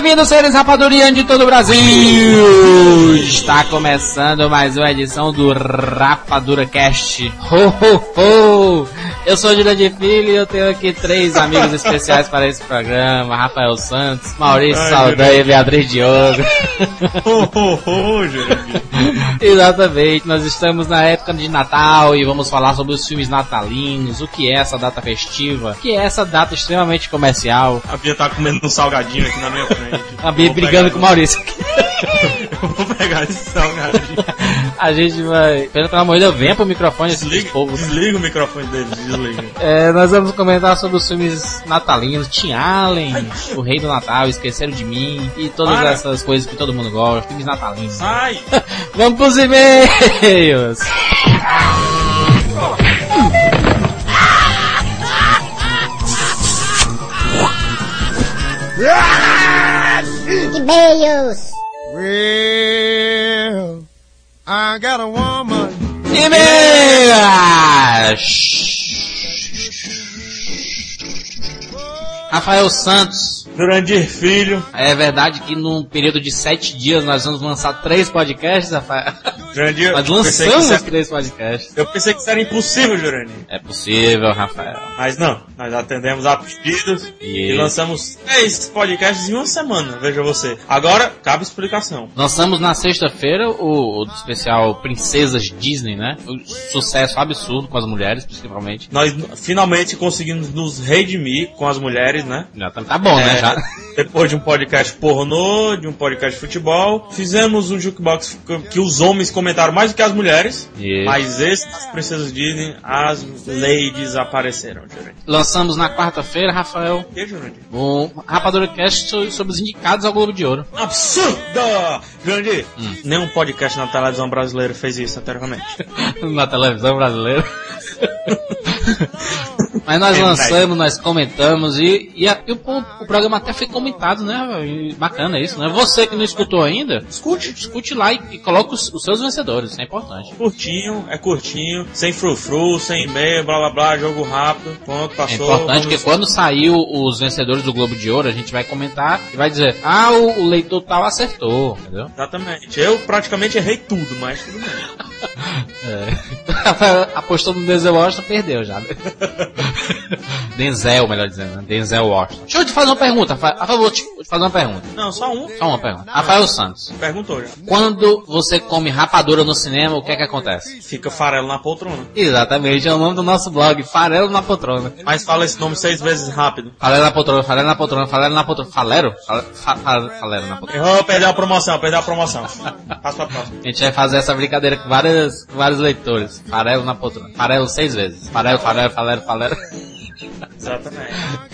Bem-vindos, seres rapadurianos de todo o Brasil! Está começando mais uma edição do Rapadura Cast. Ho, ho, ho! Eu sou o Jurandir Filho e eu tenho aqui três amigos especiais para esse programa: Rafael Santos, Maurício Ai, Saldanha e Beatriz Diogo. Ho, ho, ho. Exatamente, nós estamos na época de Natal e vamos falar sobre os filmes natalinos, o que é essa data festiva, o que é essa data extremamente comercial. A Bia tá comendo um salgadinho aqui na minha frente. A Bia brigando pegar- com o Maurício. Vou pegar esse salgadinho. A gente vai. Pelo amor de Deus, venha pro microfone esse Desliga, povo. desliga o microfone dele, desliga. É, nós vamos comentar sobre os filmes natalinos, Tim Allen, O Rei do Natal, Esqueceram de Mim e todas Para. essas coisas que todo mundo gosta, filmes natalinos. Sai! Vamos pros e-mails! E-mails. Well, I got a woman. E-mails! Rafael Santos, Jurandir Filho. é verdade que num período de sete dias nós vamos lançar três podcasts, Rafael? Jurandir, Nós lançamos era- três podcasts. eu pensei que isso era impossível, Jurandir. É possível, Rafael. Mas não, nós atendemos a pedidos e Isso. lançamos três podcasts em uma semana, veja você. Agora, cabe explicação. Lançamos na sexta-feira o, o especial Princesas Disney, né? O sucesso absurdo com as mulheres, principalmente. Nós finalmente conseguimos nos redimir com as mulheres, né? Já tá, tá bom, né? É, Já. Depois de um podcast pornô, de um podcast de futebol, fizemos um jukebox que- os homens comentaram mais do que as mulheres. Mas esse das princesas Disney, as ladies apareceram, Jurandir. Lançamos na quarta-feira, Rafael, Que, Jurandir? o Rapadura Cast so- sobre os indicados ao Globo de Ouro. Absurda! Jurandir, Hum. nenhum podcast na televisão brasileira fez isso anteriormente. na televisão brasileira. Mas nós É, lançamos, nós comentamos e, e, a- e o, o programa até foi comentado, né? E bacana isso, né? Você que não escutou ainda, Escute. escute lá e, e coloque os, os seus vencedores, isso é importante. Curtinho, é curtinho, sem frufru, sem e-mail, blá blá blá, jogo rápido, pronto, É passou. importante vamos- que quando saiu os vencedores do Globo de Ouro, a gente vai comentar e vai dizer, ah, o, o leitor tal acertou, entendeu? Exatamente. Eu praticamente errei tudo, mas tudo bem. É. Apostou no Washington, perdeu já. né? Denzel, melhor dizendo, né? Denzel Washington. Deixa eu te fazer uma pergunta, Rafael. Vou te, vou te fazer uma pergunta. Não, só um. Só uma pergunta. Rafael Santos, Perguntou já. quando você come rapadura no cinema, o que é que acontece? Fica farelo na poltrona. Exatamente, é o nome do nosso blog, Farelo na Poltrona. Mas fala esse nome seis vezes rápido. Falero na poltrona, falero na poltrona, falero na poltrona. Falero? Fale- fa- fa- Falero na poltrona. Errou, perdeu a promoção, perdeu a promoção. Passa pra próxima. A gente vai fazer essa brincadeira com, várias, com vários leitores. Farelo na poltrona. Farelo seis vezes. Farelo, farelo, falero, falero. Exatamente.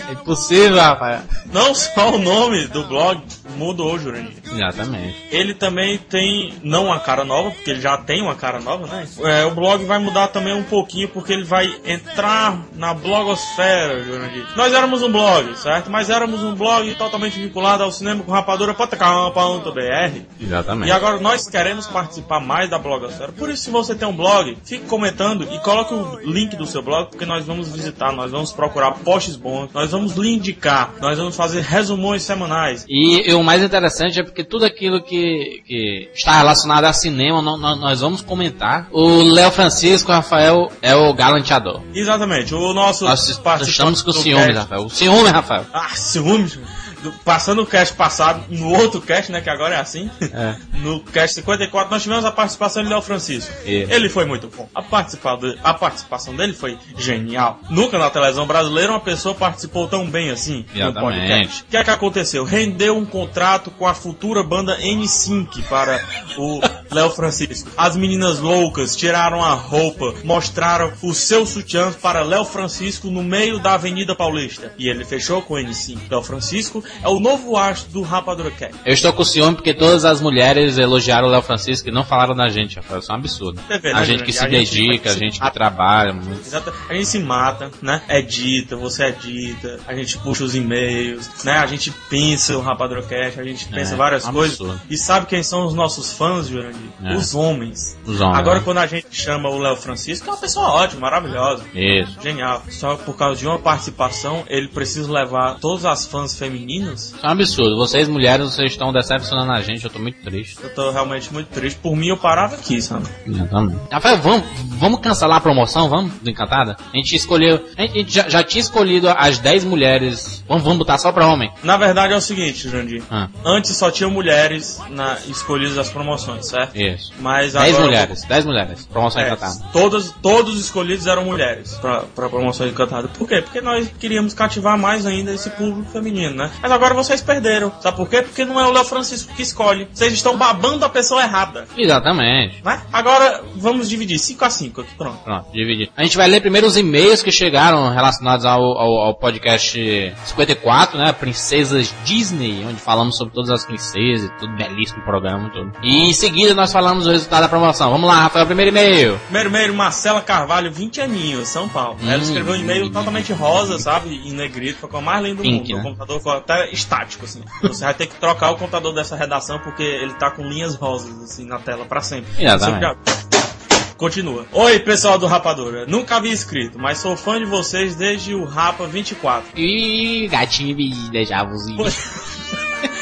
É impossível, Rafael. Não só o nome do blog mudou, Jurandir. Exatamente. Ele também tem, não uma cara nova, porque ele já tem uma cara nova, né? É, o blog vai mudar também um pouquinho, porque ele vai entrar na blogosfera, Jurandir. Nós éramos um blog, certo? Mas éramos um blog totalmente vinculado ao cinema com rapadura.com.br. Exatamente. E agora nós queremos participar mais da blogosfera. Por isso, se você tem um blog, fique comentando e coloque o link do seu blog, porque nós vamos visitar, nós vamos procurar posts bons, nós vamos lhe indicar, nós vamos fazer resumões semanais. E, e o mais interessante é porque tudo aquilo que, que está relacionado a cinema, nó- nó- nós vamos comentar. O Léo Francisco, Rafael, é o galanteador. Exatamente, o nosso Nós estamos com ciúmes, Rafael. O ciúme, Rafael. Ah, ciúmes. Do- passando o cast passado, no outro cast, né, que agora é assim, É. no cast 54, nós tivemos a participação de Léo Francisco. Isso. Ele foi muito bom. A, participa- a participação dele foi genial. Nunca na televisão brasileira uma pessoa participou tão bem assim no Exatamente. podcast. O que é que aconteceu? Rendeu um contrato com a futura banda N5 para o Léo Francisco. As meninas loucas tiraram a roupa, mostraram os seus sutiãs para Léo Francisco no meio da Avenida Paulista. E ele fechou com ele sim. Léo Francisco é o novo astro do Rapadura Cat. Eu estou com ciúme porque todas as mulheres elogiaram o Léo Francisco e não falaram da gente, Rafael. Isso é um absurdo. Você vê, A né, gente que Jurandir? se A gente dedica, a se gente que trabalha muito. Exato. A gente se mata, né? É dita, você é dita, a gente puxa os e-mails, né? A gente pensa o Rapadrocast, a gente pensa É, várias um coisas. absurdo. E sabe quem são os nossos fãs, Jurandir? É. Os homens. Os homens, Agora, né? quando a gente chama o Léo Francisco, é uma pessoa ótima, maravilhosa. Isso. Genial. Só por causa de uma participação, ele precisa levar todas as fãs femininas. Isso é um absurdo. Vocês, mulheres, vocês estão decepcionando a gente. Eu tô muito triste. Eu tô realmente muito triste. Por mim, eu parava aqui, sabe? Exatamente. Rafael, vamos, vamos cancelar a promoção? Vamos? Do Encantada? A gente escolheu. A gente já, já tinha escolhido as 10 mulheres. Vamos, vamos botar só pra homem. Na verdade, é o seguinte, Jurandir. Ah, Antes só tinham mulheres na, escolhidas as promoções, certo? isso. Mas 10 agora- mulheres. 10 mulheres. Promoção É, Encantada. todos, todos os escolhidos eram mulheres pra, pra promoção encantada. Por quê? Porque nós queríamos cativar mais ainda esse público feminino, né? Mas agora vocês perderam. Sabe por quê? Porque não é o Léo Francisco que escolhe. Vocês estão babando a pessoa errada. Exatamente. Né? Agora vamos dividir 5 a 5 aqui, pronto. Pronto, dividir. A gente vai ler primeiro os e-mails que chegaram relacionados ao, ao, ao podcast 54, né? Princesas Disney, onde falamos sobre todas as princesas, tudo belíssimo programa, tudo. E em seguida nós falamos o resultado da promoção. Vamos lá, Rafael, primeiro e-mail. Primeiro e-mail, Marcela Carvalho, 20 aninhos, São Paulo. Ela Hum. escreveu um e-mail totalmente rosa, sabe? Em negrito, coisa mais linda do Pink, mundo. né? O computador foi até estático, assim. Você vai ter que trocar o computador dessa redação porque ele tá com linhas rosas, assim, na tela pra sempre. Exatamente. Continua. Oi, pessoal do Rapadura. Nunca havia escrito, mas sou fã de vocês desde o Rapa 24. Ih, gatinho de déjà vuzinho.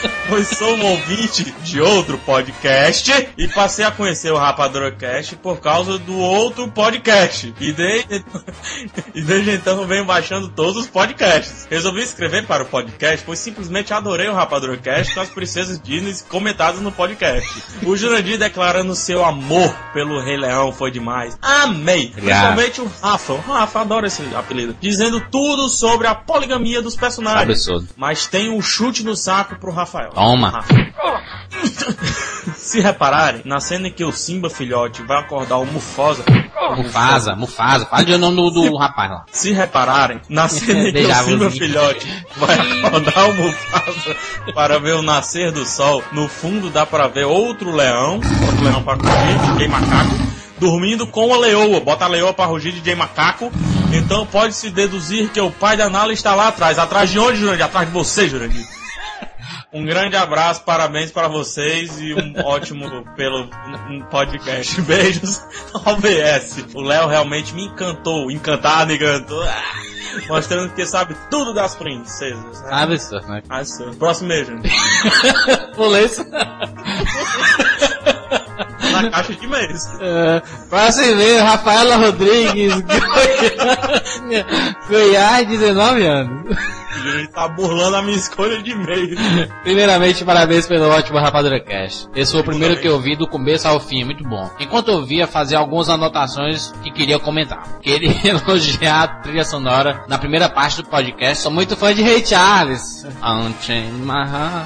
Pois sou um ouvinte de outro podcast e passei a conhecer o Rapadura Cast por causa do outro podcast. E desde, e desde então venho baixando todos os podcasts. Resolvi escrever para o podcast, pois simplesmente adorei o Rapadura Cast com as princesas Disney comentadas no podcast. O Jurandir declarando seu amor pelo Rei Leão foi demais. Amei! Principalmente o Rafa. O Rafa adora esse apelido. Dizendo tudo sobre a poligamia dos personagens. Mas tem um chute no saco pro Rafael. Toma. Se repararem, na cena em que o Simba filhote vai acordar o Mufasa. Mufasa, Mufasa. Fala de nome do, do rapaz lá. Se repararem, na cena em que o Simba filhote vai acordar o Mufasa para ver o nascer do sol, no fundo dá para ver outro leão, outro leão para correr, DJ Macaco, dormindo com a leoa. Bota a leoa para rugir DJ Macaco. Então pode-se deduzir que o pai da Nala está lá atrás. Atrás de onde, Jurandir? Atrás de você, Jurandir. Um grande abraço, parabéns para vocês e um ótimo pelo um podcast. Beijos, OBS. O Léo realmente me encantou, encantado, encantou. Ah, Mostrando que sabe tudo das princesas. Né? Absurdo, né? Ah, sim. Próximo beijo. Pulei isso. Na caixa de mês. É, Próximo e-mail, Rafaela Rodrigues, Goiás, Goiás, 19 anos. Ele tá burlando a minha escolha de mês. Primeiramente, parabéns pelo ótimo Rapadura Cast. Esse foi o primeiro que eu vi do começo ao fim, muito bom. Enquanto eu via, fazia algumas anotações que queria comentar. Queria elogiar a trilha sonora na primeira parte do podcast. Sou muito fã de Ray Charles.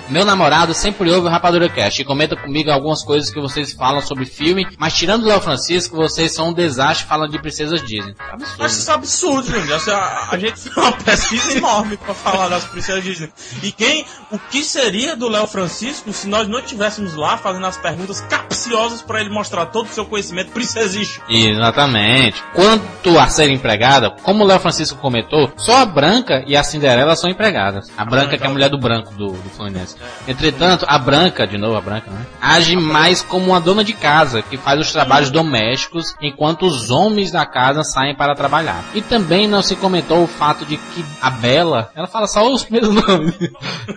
Meu namorado sempre ouve o Rapadura Cast e comenta comigo algumas coisas que vocês falam sobre filme, mas tirando o Léo Francisco, vocês são um desastre falando de princesas Disney. Absurdo. Acho isso absurdo, gente. A, a gente fez uma pesquisa enorme pra falar das princesas Disney. E quem, o que seria do Léo Francisco se nós não estivéssemos lá fazendo as perguntas capciosas pra ele mostrar todo o seu conhecimento princesístico? Exatamente. Quanto a ser empregada, como o Léo Francisco comentou, só a Branca e a Cinderela são empregadas. A Branca, que é a mulher do branco do, do Fluminense. Entretanto, a Branca, de novo a Branca, né? Age mais como uma dona de casa, que faz os trabalhos domésticos, enquanto os homens da casa saem para trabalhar. E também não se comentou o fato de que a Bela, ela fala só os primeiros nomes.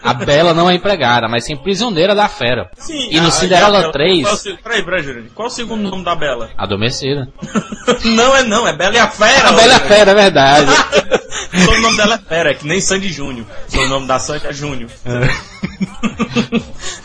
A Bela não é empregada, mas sim prisioneira da fera. Sim. E no a- Cinderela a Bela- 3? Qual, é peraí, peraí, Jurandir. Qual é o segundo nome da Bela? Adormecida. não é não, é Bela e a Fera. A Bela é Jurandir. fera, é verdade. o nome dela é Fera, é que nem Sandy Júnior. O nome da Sandy é Júnior.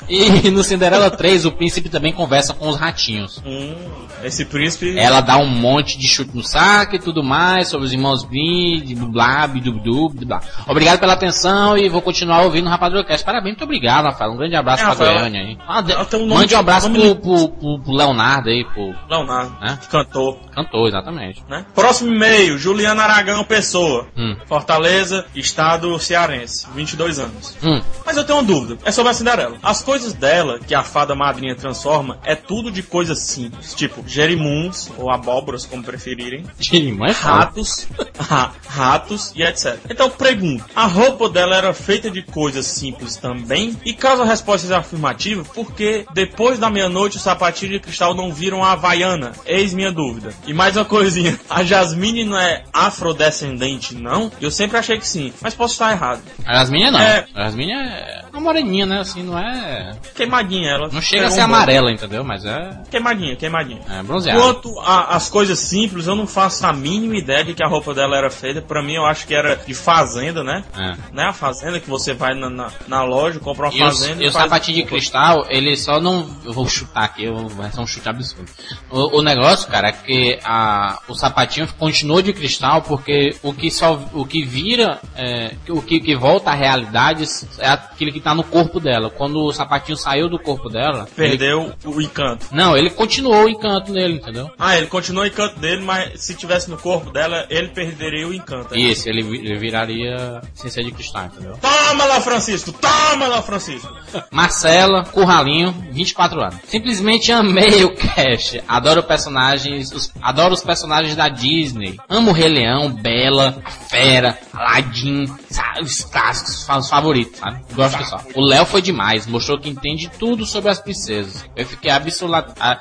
E no Cinderela 3, o príncipe também conversa com os ratinhos. Hum, esse príncipe. Ela dá um monte de chute no saco e tudo mais sobre os irmãos Grimm, blá, bidu, blá. Obrigado pela atenção e vou continuar ouvindo o Rapadura Cast. Parabéns, muito obrigado, Rafael. Um grande abraço É, pra Rafael, Goiânia aí. Ah, de- um Mande um abraço pro, pro, pro- pro Leonardo aí, pro Leonardo, cantor. cantor, exatamente. Né? Próximo e-mail, Juliana Aragão Pessoa. Hum. Fortaleza, estado cearense, 22 anos. Hum. Mas eu tenho dúvida, é sobre a Cinderela. As coisas dela, que a fada madrinha transforma, é tudo de coisas simples, tipo gerimuns, ou abóboras, como preferirem, Irmã é ratos, ra- ratos e etc. Então pergunto, a roupa dela era feita de coisas simples também? E caso a resposta seja afirmativa, por que depois da meia-noite os sapatinhos de cristal não viram a Havaiana? Eis minha dúvida. E mais uma coisinha, a Jasmine não é afrodescendente, não? Eu sempre achei que sim, mas posso estar errado. A Yasmin não. É. A Yasmin é uma moreninha, né? Assim, não é. Queimadinha ela. Não chega a pegou ser um bom. amarela, entendeu? Mas é. Queimadinha, queimadinha. É bronzeada. Quanto às coisas simples, eu não faço a mínima ideia de que a roupa dela era feita. Pra mim, eu acho que era de fazenda, né? É. Né? A fazenda que você vai na, na, na loja, compra uma E, fazenda e o sapatinho de cristal, ele só não. Eu vou chutar aqui, eu- vai ser um chute absurdo. O, o negócio, cara, é que a, o sapatinho continuou de cristal porque o que só. O que vira. é, o que, que volta à realidade é aquilo que tá no corpo dela. Quando o sapatinho saiu do corpo dela. ele- Perdeu o encanto. não, ele continuou o encanto nele, entendeu? Ah, ele continua o encanto dele, mas se tivesse no corpo dela, ele perderia o encanto. Isso, ele, ele viraria ser de cristal, entendeu? Toma lá, Francisco! Toma lá, Francisco! Marcela, Curralinho, 24 anos. Simplesmente amei o cast. Adoro personagens, os- adoro os personagens da Disney. Amo o Rei Leão, Bela, Fera, Aladdin, sabe, os clássicos, os favoritos, sabe? Gosto que só. O Léo foi demais, mostrou que entende tudo sobre as princesas. Eu fiquei absoluta,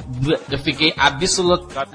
eu fiquei absoluta,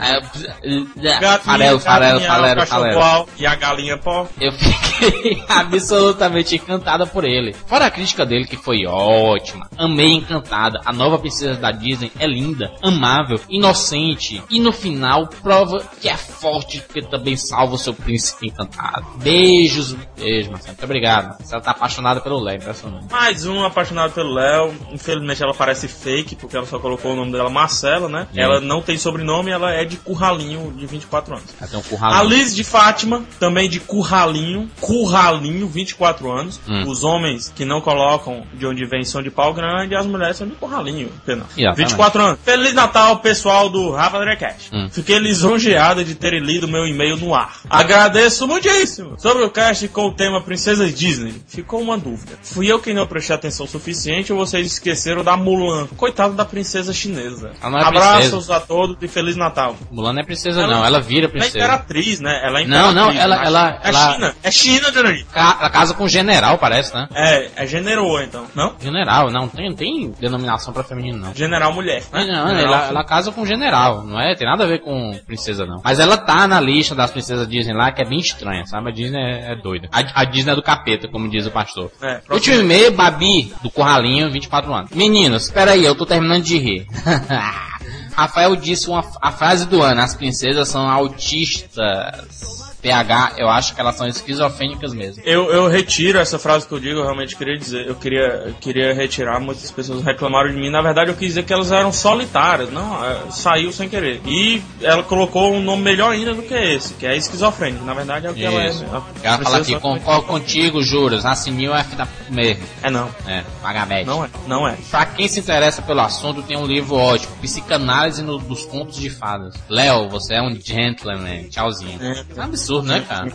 farelo, farelo, farelo, farelo. e a galinha pó. Eu fiquei absolutamente encantada por ele. Fora a crítica dele, que foi ótima. Amei Encantada. A nova princesa da Disney é linda, amável, inocente. E no final, prova que é forte, porque também salva o seu príncipe encantado. Beijos. Beijo, Marcelo. Muito obrigado. Ela tá apaixonada pelo Léo, impressionante. Mais um apaixonado pelo Léo. Infelizmente ela parece fake, porque ela só colocou o nome dela Marcela, né? Hum. Ela não tem sobrenome, ela é de Curralinho, de 24 anos. Um A curralinho. Liz de Fátima, também de Curralinho, Curralinho, 24 anos. Hum. Os homens que não colocam de onde vem são de pau grande, as mulheres são de Curralinho. Pena. Exatamente. 24 anos. Feliz Natal, pessoal do Rafa Drecast. Hum. Fiquei lisonjeado de terem lido meu e-mail no ar. Agradeço muitíssimo. Sobre o cast com o tema Princesas Disney, ficou uma dúvida. Fui eu quem não prestei atenção suficiente ou vocês esqueceram da Mulan? Coitado da princesa chinesa. Não é Abraços princesa. a todos e Feliz Natal. Mulan não é princesa, Ela- não. Ela vira Ela é princesa. imperatriz, né? Ela é Não, não, imperatriz, ela- ela- É ela- China. É China, Johnny. Ca- Ela casa com general, parece, né? É, é generoa, então. Não? General, não tem, não tem denominação pra feminino, não. General mulher. Não, Né? não, General ela, ela casa com general, não é? Tem nada a ver com princesa, não. Mas ela tá na lista das princesas Disney lá, que é bem estranha, sabe? A Disney é, é doida. A, a Disney é do capeta, como diz o pastor. É. Último e-mail, Babi, do Corralinho, 24 anos. Meninos, espera aí, eu tô terminando de rir. Rafael disse uma, a frase do ano, as princesas são autistas. PH, eu acho que elas são esquizofrênicas mesmo. Eu, eu retiro essa frase que eu digo, eu realmente queria dizer. Eu queria, queria retirar, muitas pessoas reclamaram de mim. Na verdade, eu quis dizer que elas eram solitárias. Não, é, saiu sem querer. E ela colocou um nome melhor ainda do que esse, que é esquizofrênico. Na verdade, é o que ela é. Isso. A Ela fala aqui, concordo contigo, juros, assinil F da mesmo. É não. É, pagamento. Não é. Não é. Pra quem se interessa pelo assunto, tem um livro ótimo, Psicanálise no- dos Contos de Fadas. Léo, você é um gentleman. Tchauzinho. É um absurdo, né, cara?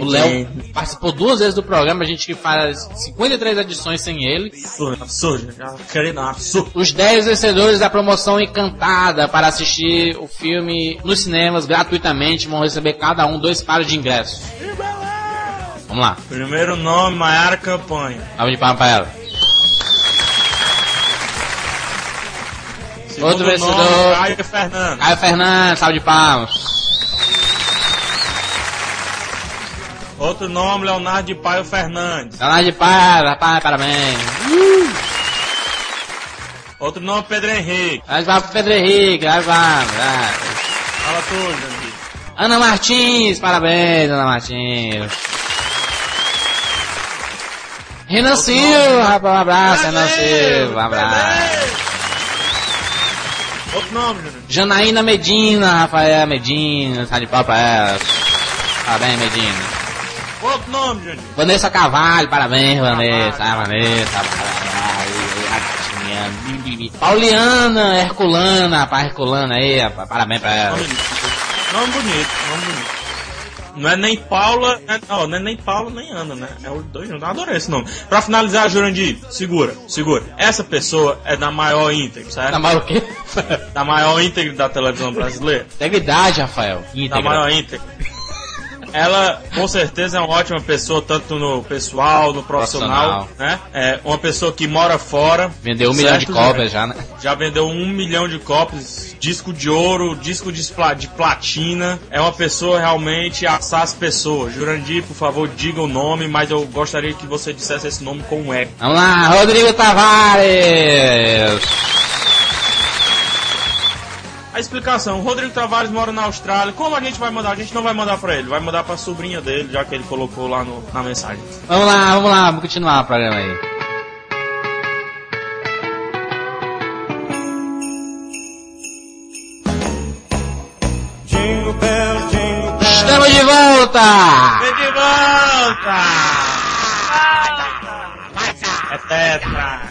O Léo participou duas vezes do programa, a gente faz 53 edições sem ele. Absurdo, absurdo. Querendo absurdo. Os 10 vencedores da promoção Encantada para assistir o filme nos cinemas gratuitamente vão receber cada um dois pares de ingressos. Vamos lá, Primeiro nome, Maiara Campanha. salve de palmas pra ela. Segundo Outro nome, vencedor. Caio Fernando. Caio Fernandes, salve de palmas. Outro nome, Leonardo de Paio Fernandes. Salve de palmas, rapaz, parabéns. Outro nome, Pedro Henrique. De palmas pro Pedro Henrique, de palmas. Ah. Fala tudo, Jandir. Ana Martins, parabéns, Ana Martins. Renan Silva, rapaz, um abraço, Renan Silva, um abraço. Outro nome, Jurandir. Janaína Medina, Rafael Medina, tá de pau pra ela. Parabéns, Medina. Outro nome, Jurandir. Vanessa Carvalho, parabéns, Vanessa, ah, Vanessa, parabéns. Pauliana, Herculana, rapaz, Herculana aí, rapaz, parabéns pra ela. Nome, nome bonito, nome bonito. Não é nem Paula, né? não, não é nem Paula nem Ana, né? É os dois juntos. Adorei esse nome. Pra finalizar, Jurandir, segura, segura. Essa pessoa é da maior íntegra, certo? Tá mal o quê? Da maior íntegra da televisão brasileira. Integridade, Rafael. Da Íntegra. maior íntegra. Ela, com certeza, é uma ótima pessoa, tanto no pessoal, no profissional, né? É uma pessoa que mora fora. Vendeu um milhão de certo, cópias já, né? Já vendeu um milhão de cópias, disco de ouro, disco de, de platina. É uma pessoa realmente assar as pessoas. Jurandir, por favor, diga o nome, mas eu gostaria que você dissesse esse nome com um eco. Vamos lá, Rodrigo Tavares. A explicação, o Rodrigo Tavares mora na Austrália. Como a gente vai mandar? A gente não vai mandar pra ele, vai mandar pra sobrinha dele, já que ele colocou lá no- na mensagem. Vamos lá, vamos lá, vamos continuar o programa aí. Estamos de volta! Vem de volta! É tetra!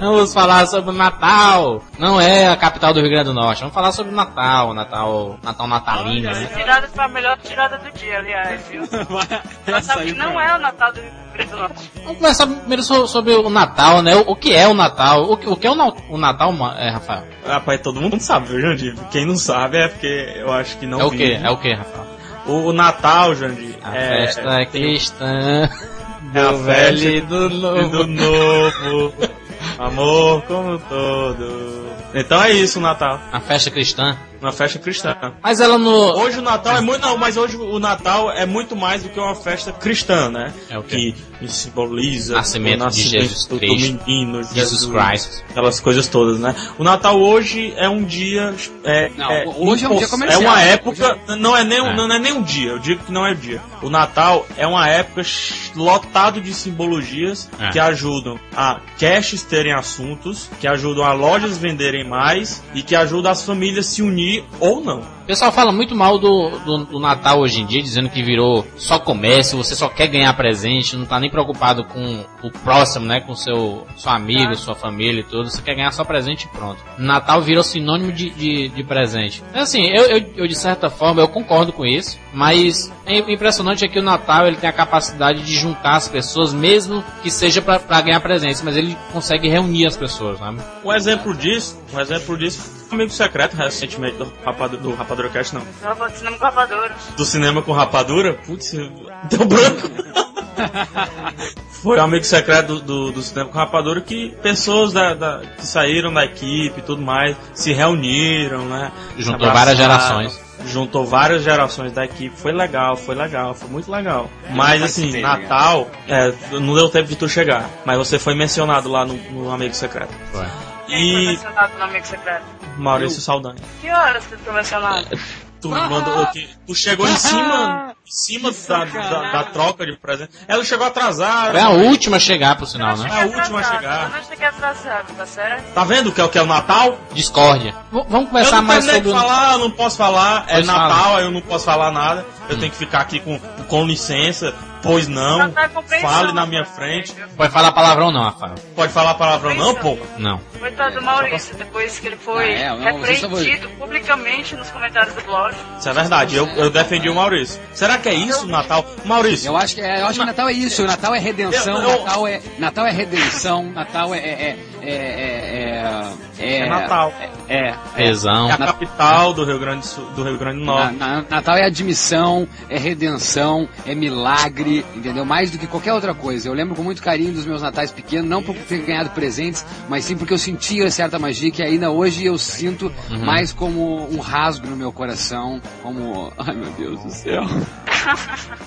Vamos falar sobre o Natal. Não é a capital do Rio Grande do Norte. Vamos falar sobre o Natal, Natal, Natal natalino, né? Tirada foi a melhor tirada do dia, aliás, viu? Sabe que não é o Natal do Rio Grande do Norte. Vamos começar primeiro so- sobre o Natal, né? O, que é o Natal? O que, o que é o, na- o Natal, é, Rafael? Rapaz, todo mundo sabe, viu, Jandir? Quem não sabe é porque eu acho que não É o que? vive. É o que, Rafael? O, o Natal, Jandir, A é, festa é cristã. é a Do velho festa do novo. do novo. Amor como todo. Então é isso Natal. A festa cristã. Uma festa cristã. Mas ela no. Hoje o Natal é muito. Não, mas hoje o Natal é muito mais do que uma festa cristã, né? É o quê? Que simboliza Nascimento o de nascimento Jesus do, do Cristo. menino, Jesus Christ. Aquelas coisas todas, né? O Natal hoje é um dia. É, Não, é, hoje é um dia comercial. É uma época. Não, é nem, um- É. não é nem um dia, eu digo que não é o dia. O Natal é uma época lotado de simbologias É. que ajudam a caches terem assuntos, que ajudam a lojas venderem mais e que ajudam as famílias se unir ou não. O pessoal fala muito mal do, do, do Natal hoje em dia, dizendo que virou só comércio, você só quer ganhar presente, não tá nem preocupado com o próximo, né? Com seu, seu amigo, sua família e tudo. Você quer ganhar só presente e pronto. Natal virou sinônimo de, de, de presente. Assim, eu, eu, eu, de certa forma eu concordo com isso, mas é impressionante é que o Natal ele tem a capacidade de juntar as pessoas, mesmo que seja pra pra ganhar presentes, mas ele consegue reunir as pessoas, sabe? Um exemplo disso, um exemplo disso, foi um amigo secreto recentemente do, Rapadu, do Rapadura Cast, não. Eu vou de cinema com rapadura. Do cinema com Rapadura, putz, deu branco. Foi um amigo secreto do, do, do cinema com Rapadura que pessoas da, da- que saíram da equipe e tudo mais se reuniram, né? Juntou várias gerações. Juntou várias gerações da equipe, foi legal, foi legal, foi muito legal. Mas assim, Natal, é, não deu tempo de tu chegar, mas você foi mencionado lá no, no Amigo Secreto. Foi. Quem foi E mencionado no Amigo Secreto? Maurício Saldanha. Que horas que tu foi mencionado? Tu mandou que tu chegou em cima, em cima da, da, da troca de presente. Ela chegou atrasada. É a última a chegar, por sinal, né? É a última a chegar. Eu não cheguei atrasado, tá certo? Tá vendo que é o que é o Natal? Discórdia. V- vamos Eu começar não mais sobre que o... falar, eu não posso falar. É Pois fala. Natal, aí eu não posso falar nada. Eu tenho que ficar aqui com, com licença. Pois não. É Fale na minha frente. Pode falar palavrão não, Rafael. Pode falar palavrão não, pô? Não. Coitado do Maurício, depois que ele foi Ah, é, repreendido publicamente nos comentários do blog. Isso é verdade. Eu, eu defendi o Maurício. Será que é isso o Natal? Maurício, Eu acho que, é, eu acho que Natal é isso. Natal é redenção, Eu- eu- Natal, é, Natal é redenção, Natal é. É, é, é, é, É Natal. É. é, Tesão. é a capital do Rio Grande do, Rio Grande do Na- Norte. na- Natal é admissão, é redenção, é milagre, entendeu? Mais do que qualquer outra coisa. Eu lembro com muito carinho dos meus natais pequenos, não por ter ganhado presentes, mas sim porque eu sentia certa magia que ainda hoje eu sinto mais como um rasgo no meu coração, como. Ai meu Deus do céu.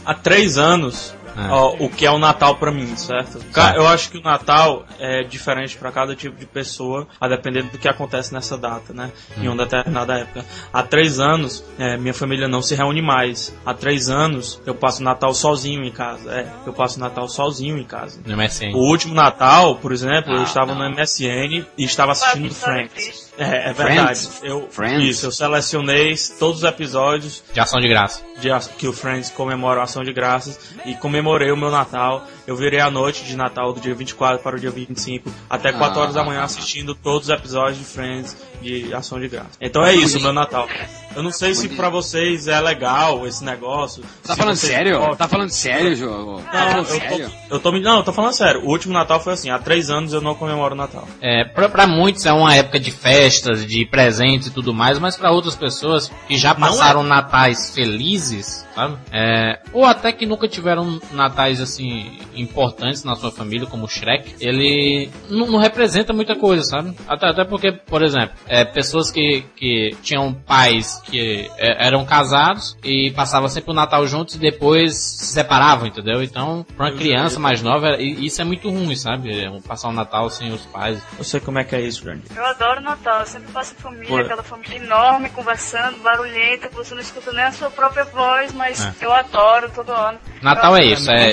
Há três anos, é. ó, o que é o Natal para mim, certo? Eu acho que o Natal é diferente para cada tipo de pessoa, a depender do que acontece nessa data, né? Hum. Em uma determinada época. Há três anos, é, minha família não se reúne mais. Há três anos, eu passo Natal sozinho em casa. É, eu passo Natal sozinho em casa. No MSN. O último Natal, por exemplo, ah, eu estava não. no MSN e estava assistindo Friends. É, é verdade. Friends? Eu, Friends? Isso, eu selecionei todos os episódios. De ação de graça. De, que o Friends comemora a ação de graças e comemorei o meu Natal. Eu virei a noite de Natal do dia 24 para o dia 25, até 4 ah, horas da manhã assistindo todos os episódios de Friends de ação de graça. Então é isso, meu Natal. Eu não sei se pra vocês é legal esse negócio. Tá falando sério? Tá falando sério, jogo? Tá não, eu, sério? Tô, eu tô, não, eu tô falando sério. O último Natal foi assim, há três anos eu não comemoro o Natal. É, pra, pra muitos é uma época de festas, de presentes e tudo mais, mas pra outras pessoas que já passaram é. natais felizes, sabe? É, ou até que nunca tiveram natais assim importantes na sua família, como o Shrek, ele não, não representa muita coisa, sabe? Até, até porque, por exemplo, é, pessoas que, que tinham pais que é, eram casados e passavam sempre o Natal juntos e depois se separavam, entendeu? Então, pra uma criança mais nova, isso é muito ruim, sabe? É, passar o Natal sem os pais. Eu sei como é que é isso, Grande. Eu adoro Natal, eu sempre passo família, Por... aquela família enorme, conversando, barulhenta, você não escuta nem a sua própria voz, mas é. eu adoro todo ano. Natal é isso, é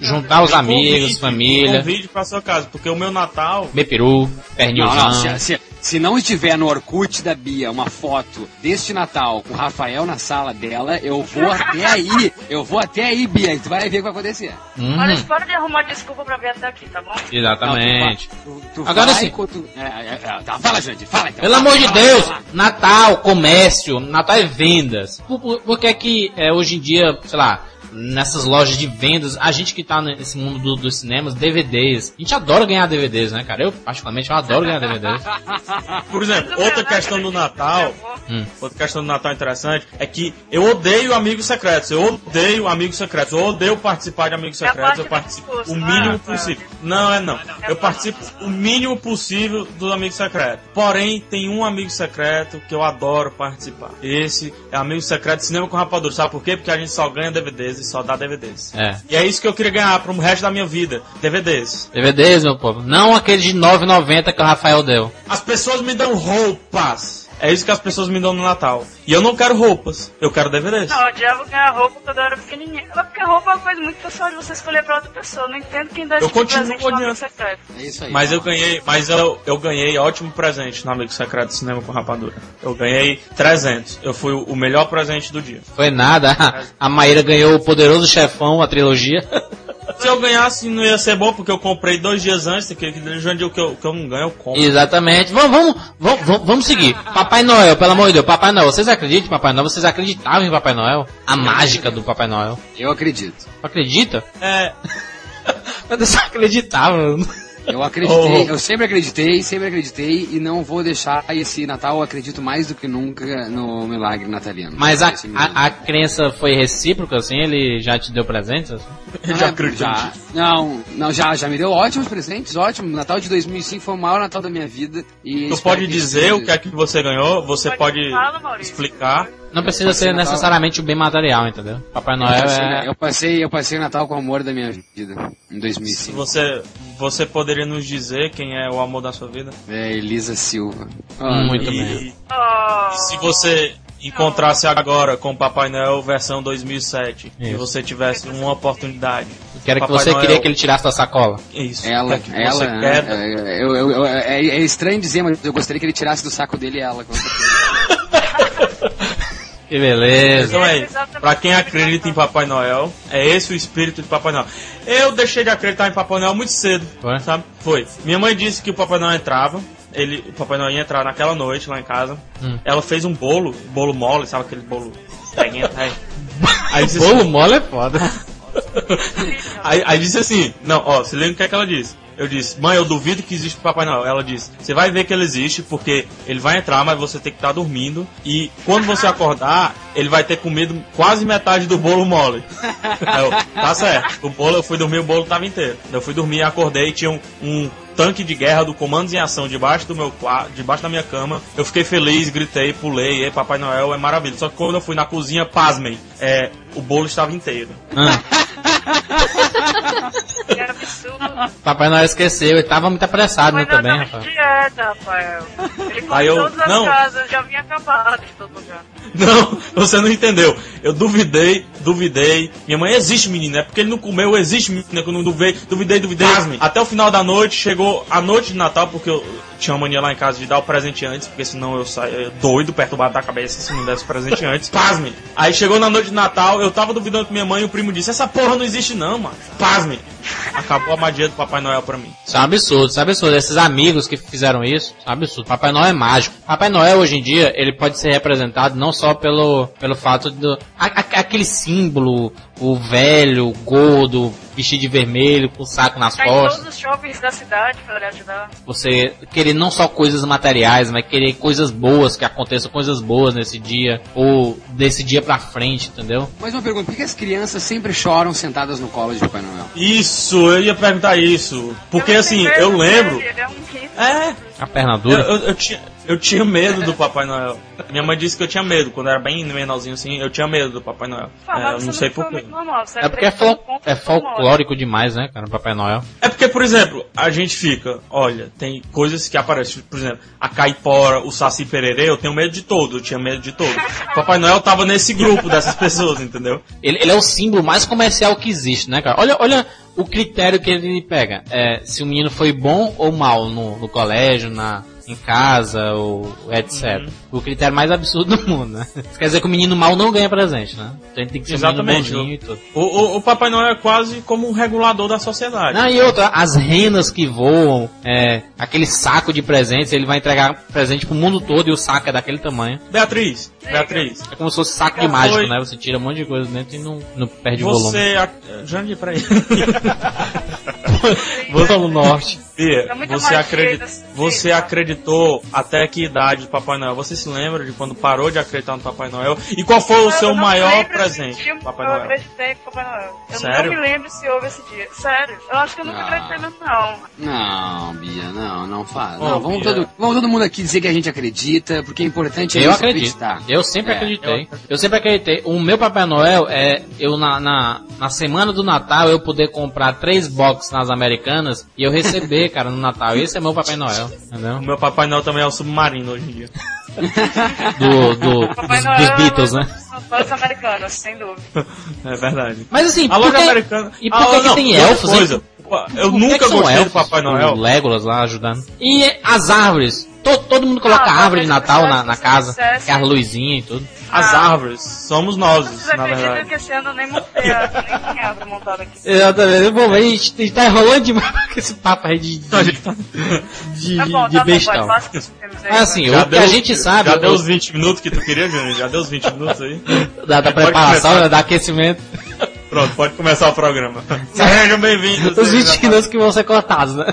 juntar os amigos, família. vídeo pra sua casa, porque o meu Natal. Beperu, pernilzão. Não, se, se, se, não estiver no Orkut da Bia uma foto deste Natal com o Rafael na sala dela, eu vou até aí. Eu vou até aí, Bia, e tu vai ver o que vai acontecer. Hum. Olha, para de arrumar desculpa pra vir até aqui, tá bom? Exatamente. Não, tu, tu, tu Agora sim. Tu, é, é, é, tá, fala, gente, fala então. Pelo fala, amor de fala, Deus, fala. Natal, comércio, Natal é vendas. Por, por, por que é que é, hoje em dia, sei lá, nessas lojas de vendas, a gente que tá nesse mundo do, dos cinemas, DVDs. A gente adora ganhar DVDs, né, cara? Eu, particularmente, eu adoro ganhar DVDs. Por exemplo, outra questão do Natal, hum. outra questão do Natal interessante, é que eu odeio amigos secretos. Eu odeio amigos secretos. Eu odeio participar de amigos secretos. Eu participo o mínimo possível. Não, é não. Eu participo o mínimo possível dos amigos secretos. Porém, tem um amigo secreto que eu adoro participar. Esse é amigo secreto de cinema com rapadura. Sabe por quê? Porque a gente só ganha DVDs só dá DVDs. É. E é isso que eu queria ganhar pro resto da minha vida. DVDs. DVDs, meu povo. Não aquele de 9,90 que o Rafael deu. As pessoas me dão roupas. É isso que as pessoas me dão no Natal. E eu não quero roupas, eu quero DVDs. Não, eu odiava ganhar roupa quando eu era pequenininha. Porque roupa é uma coisa muito pessoal de você escolher pra outra pessoa. Não entendo quem dá Eu continuo odiando. É isso aí. Mas eu ganhei, mas eu, eu ganhei ótimo presente no Amigo Secreto de Cinema com Rapadura. Eu ganhei 300. Eu fui o melhor presente do dia. Foi nada. A Maíra ganhou o Poderoso Chefão, a trilogia. Se eu ganhasse, não ia ser bom, porque eu comprei dois dias antes, que, que, que, que, eu, que eu não ganho, eu compro. Exatamente. Vamos, vamos, vamos, vamos seguir. Papai Noel, pelo amor de Deus, Papai Noel. Vocês acreditam em Papai Noel? Vocês acreditavam em Papai Noel? A mágica do Papai Noel? Eu acredito. Acredita? É. Mas eu só acreditava. Eu acreditei, oh. eu sempre acreditei, sempre acreditei e não vou deixar esse Natal, eu acredito mais do que nunca no milagre natalino. Mas a, a, a, crença foi recíproca, assim? Ele já te deu presentes? Assim? Já acreditou? Não, não, já, já me deu ótimos presentes, ótimo. Natal de 2005 foi o maior Natal da minha vida. E tu pode dizer o que é que você ganhou? Você pode, pode explicar? Não precisa ser necessariamente o bem material, entendeu? Papai Noel eu passei, é... Eu passei, eu passei o Natal com o amor da minha vida, em 2005. Você, você poderia nos dizer quem é o amor da sua vida? É Elisa Silva. Oh, Muito e, bem. E se você encontrasse agora com o Papai Noel versão 2007 Isso. e você tivesse uma oportunidade. Que era que você Noel... queria que ele tirasse da sacola. Isso. Ela, que ela, é, é, eu, eu, eu, é, é, estranho dizer, mas eu gostaria que ele tirasse do saco dele ela. Que beleza. Então é, pra quem acredita em Papai Noel, é esse o espírito de Papai Noel. Eu deixei de acreditar em Papai Noel muito cedo, Foi? sabe? Foi. Minha mãe disse que o Papai Noel entrava, ele, o Papai Noel ia entrar naquela noite lá em casa. Hum. Ela fez um bolo, bolo mole, sabe aquele bolo peguinho, aí. aí bolo assim, mole é foda. aí, aí disse assim, não, ó, se lembra o que é que ela disse? Eu disse, mãe, eu duvido que existe Papai Noel. Ela disse, você vai ver que ele existe, porque ele vai entrar, mas você tem que estar tá dormindo. E quando você acordar, ele vai ter comido quase metade do bolo mole. eu, tá certo. O bolo, eu fui dormir, o bolo tava inteiro. Eu fui dormir, acordei tinha um, um tanque de guerra do Comandos em Ação debaixo do meu debaixo da minha cama. Eu fiquei feliz, gritei, pulei, e Papai Noel é maravilha. Só que quando eu fui na cozinha, pasmem, é, o bolo estava inteiro. Ah. Que absurdo. Papai Noel esqueceu, ele tava muito apressado, né, também, Rafael. dieta, Rafael. Ele come Aí eu- todas as não. casas, já vinha acabado de todo lugar. Não, você não entendeu. Eu duvidei, duvidei. Minha mãe existe, menina. É porque ele não comeu, existe, menina. Que eu não duvidei, duvidei, duvidei. Pasme. Até o final da noite, chegou a noite de Natal, porque eu tinha uma mania lá em casa de dar o presente antes, porque senão eu saio doido, perturbado da cabeça, se não desse o presente antes. Pasme. Aí chegou na noite de Natal, eu tava duvidando com minha mãe e o primo disse: Essa porra não existe, não, mano. Pasme. Acabou a magia do Papai Noel pra mim. Isso é um absurdo, isso é um absurdo. Esses amigos que fizeram isso, isso é um absurdo. Papai Noel é mágico. Papai Noel, hoje em dia, ele pode ser representado não só pelo, pelo fato do... a- a- aquele símbolo, o velho, o gordo, vestido de vermelho, com o saco nas Tá em costas. todos os shoppings da cidade pra ele ajudar. Você querer não só coisas materiais, mas querer coisas boas, que aconteçam coisas boas nesse dia, ou desse dia pra frente, entendeu? Mais uma pergunta, por que as crianças sempre choram sentadas no colo de Papai Noel? Isso, eu ia perguntar isso. Porque Eu assim, eu lembro. Ele é um. É, A perna Eu, dura. eu, eu tinha, eu tinha medo do Papai Noel. Minha mãe disse que eu tinha medo. Quando eu era bem menorzinho assim, eu tinha medo do Papai Noel. É, eu não sei porquê. É porque é, fol é folclórico demais, né, cara, Papai Noel. É porque, por exemplo, a gente fica, olha, tem coisas que aparecem, por exemplo, a caipora, o saci pererê, eu tenho medo de todo, eu tinha medo de todo. Papai Noel tava nesse grupo dessas pessoas, entendeu? Ele, ele é o símbolo mais comercial que existe, né, cara? Olha, olha o critério que ele pega. É, se o menino foi bom ou mal no, no colégio, na, em casa, ou etc. O critério mais absurdo do mundo, né? Isso quer dizer que o menino mal não ganha presente, né? Então ele tem que ser um Exatamente. menino bonzinho e tudo. O, o, o Papai Noel é quase como um regulador da sociedade. Não, e outra, as renas que voam, é, aquele saco de presentes, ele vai entregar presente pro mundo todo e o saco é daquele tamanho. Beatriz, Beatriz, É como se fosse saco de mágico, foi. né? Você tira um monte de coisa dentro e não, não perde o volume. você... A... Jandir, peraí. Volta no norte. Bia, você, magia acredi- desse você acreditou até que idade do Papai Noel? Você se lembra de quando parou de acreditar no Papai Noel? E qual foi o Eu seu maior presente, Papai eu Noel? acreditei com Papai Noel. Eu Sério? não me lembro se houve esse dia. Sério. Eu acho que eu nunca Ah. acreditei mesmo, não. Não, Bia, não, não faz. Ô, não, vamos, Bia. todo, vamos todo mundo aqui dizer que a gente acredita, porque é importante a Eu gente acredito. acreditar. Eu sempre É, acreditei. Eu... sempre acreditei. O meu Papai Noel é eu na, na, na semana do Natal eu poder comprar três boxes nas Americanas e eu receber, cara, no Natal. Esse é meu Papai Noel, entendeu? O meu Papai Noel também é o submarino hoje em dia. Do, do, dos, Noel dos é Beatles, né? São todos americanos, sem dúvida. É verdade. Mas assim, A por loja que, americana. e por Ah, que, tem elfos, hein? Eu que nunca são gostei do elfos? Papai Noel. O Legolas lá ajudando. E as árvores? To- todo mundo coloca Ah, árvore de Natal na, você na casa, que é as luzinhas e tudo. As Ah. árvores somos nós, Vocês acreditam que esse ano eu nem montei nem tinha árvore montada aqui. Exatamente. Bom, a gente, a gente tá enrolando demais com esse papo aí de, A gente tá- de, Tá bom, de tá bom, bestão. vai, Mas assim, Já o que a gente sabe, Já deu os 20 minutos que tu queria, Júnior? Já deu os 20 minutos aí? da, da preparação, né, da aquecimento, Pronto, pode começar o programa. Sejam bem-vindos. os 20 minutos que vão ser cortados, né?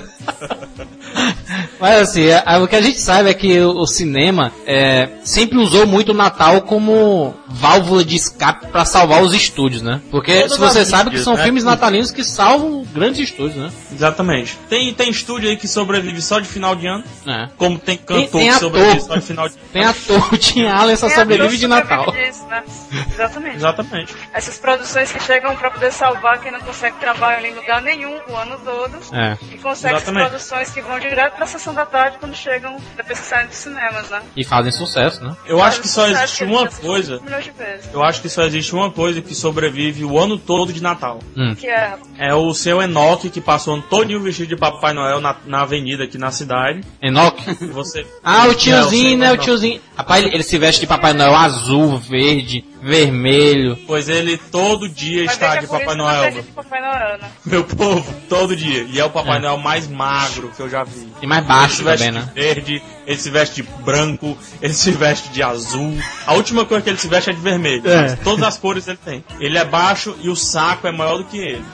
Mas assim, é- o que a gente sabe é que o, o cinema é, sempre usou muito o Natal como válvula de escape pra salvar os estúdios, né? Porque Todas se você sabe que são né? filmes natalinos que salvam grandes estúdios, né? Exatamente. Tem, tem estúdio aí que sobrevive só de final de ano, É. como tem cantor Tem- tem que sobrevive só de final de ano. Tem ator, o Tim Allen só Tem sobrevive ator de que Natal. né? Exatamente. Exatamente. Essas produções que chegam pra poder salvar quem não consegue trabalhar em lugar nenhum o ano todo. É. E consegue essas Exatamente. produções que vão direto pra sessão da tarde quando chegam, depois que saem dos cinemas, né? E fazem sucesso, né? Eu acho que só existe que uma coisa. De. Eu acho que só existe uma coisa que sobrevive o ano todo de Natal. Que é É o seu Enoque que passou o ano todinho vestido de Papai Noel na, na avenida aqui na cidade. Enoch. E você. Ah, o tiozinho, né? O não. tiozinho. Rapaz, ele, ele se veste de Papai Noel azul, verde, vermelho. Pois ele todo dia Mas está de Papai Noel. em Papai Noel, né? Meu povo, todo dia. E é o Papai É. Noel mais magro que eu já vi. E mais Ele baixo se veste também, né? de verde, ele se veste de branco, ele se veste de azul. A última cor que ele se veste é de vermelho. É. Todas as cores ele tem. Ele é baixo e o saco é maior do que ele.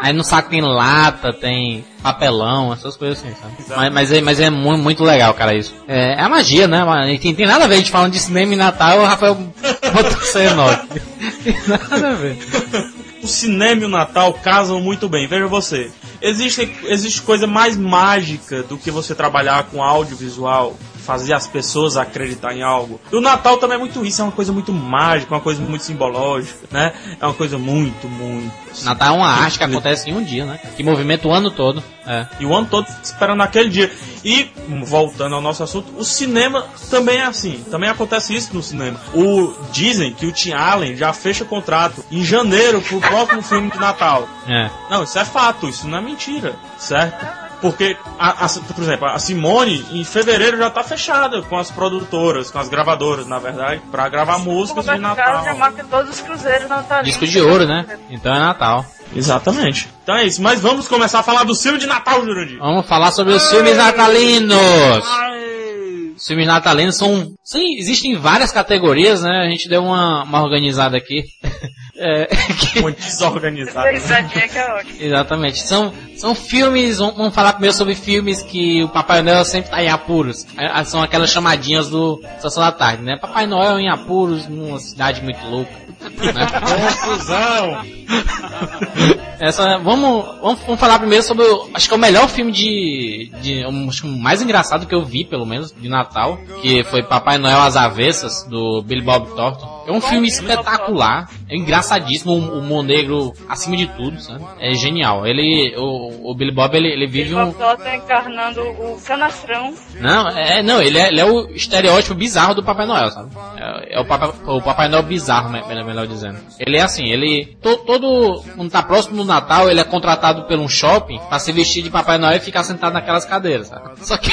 Aí no saco tem lata, tem papelão, essas coisas assim, sabe? Mas, mas, é, mas é mu- muito legal, cara, isso. É, é a magia, né? Mas Tem, tem nada a ver, a gente falando de cinema e Natal, o Rafael botou ser Enoch. Tem nada a ver. O cinema e o Natal casam muito bem. Veja você. Existe, existe coisa mais mágica do que você trabalhar com audiovisual fazer as pessoas acreditar em algo. E o Natal também é muito isso, é uma coisa muito mágica, uma coisa muito simbológica, né? É uma coisa muito, muito. Natal é uma arte que acontece em um dia, né? Que movimenta o ano todo. É. E o ano todo esperando aquele dia. E, voltando ao nosso assunto, o cinema também é assim. Também acontece isso no cinema. O, dizem que o Tim Allen já fecha contrato em janeiro pro próximo filme de Natal. É. Não, isso é fato, isso não é mentira, certo? Porque, a, a, por exemplo, a Simone em fevereiro já tá fechada com as produtoras, com as gravadoras, na verdade, pra gravar músicas de já Natal. marca todos os cruzeiros natalinos. Disco de ouro, né? Então é Natal. Exatamente. Então é isso, mas vamos começar a falar do filme de Natal, Jurandir. Vamos falar sobre os filmes natalinos. Os filmes natalinos são, sim, existem várias categorias, né? A gente deu uma, uma organizada aqui. É, que- Muito desorganizado. É. Exatamente. São, são filmes, vamos falar primeiro sobre filmes que o Papai Noel sempre tá em apuros. É, São aquelas chamadinhas do Sessão da Tarde, né? Papai Noel em apuros numa cidade muito louca. né? Confusão. Essa, vamos, vamos, vamos falar primeiro sobre, o- acho que é o melhor filme de, de um, acho que o mais engraçado que eu vi, pelo menos, de Natal, que foi Papai Noel às Avessas, do Billy Bob Thornton. É um filme espetacular, é engraçadíssimo, o humor negro acima de tudo, sabe? É genial. Ele, o, o Billy Bob, ele, ele vive um... O Bob tá encarnando o canastrão. Não, é, não, ele é, ele é o estereótipo bizarro do Papai Noel, sabe? É, é o, Papai, o Papai Noel bizarro, me- melhor, melhor dizendo. Ele é assim, ele, to- todo, quando tá próximo do Natal, ele é contratado por um shopping pra se vestir de Papai Noel e ficar sentado naquelas cadeiras, sabe? Só que,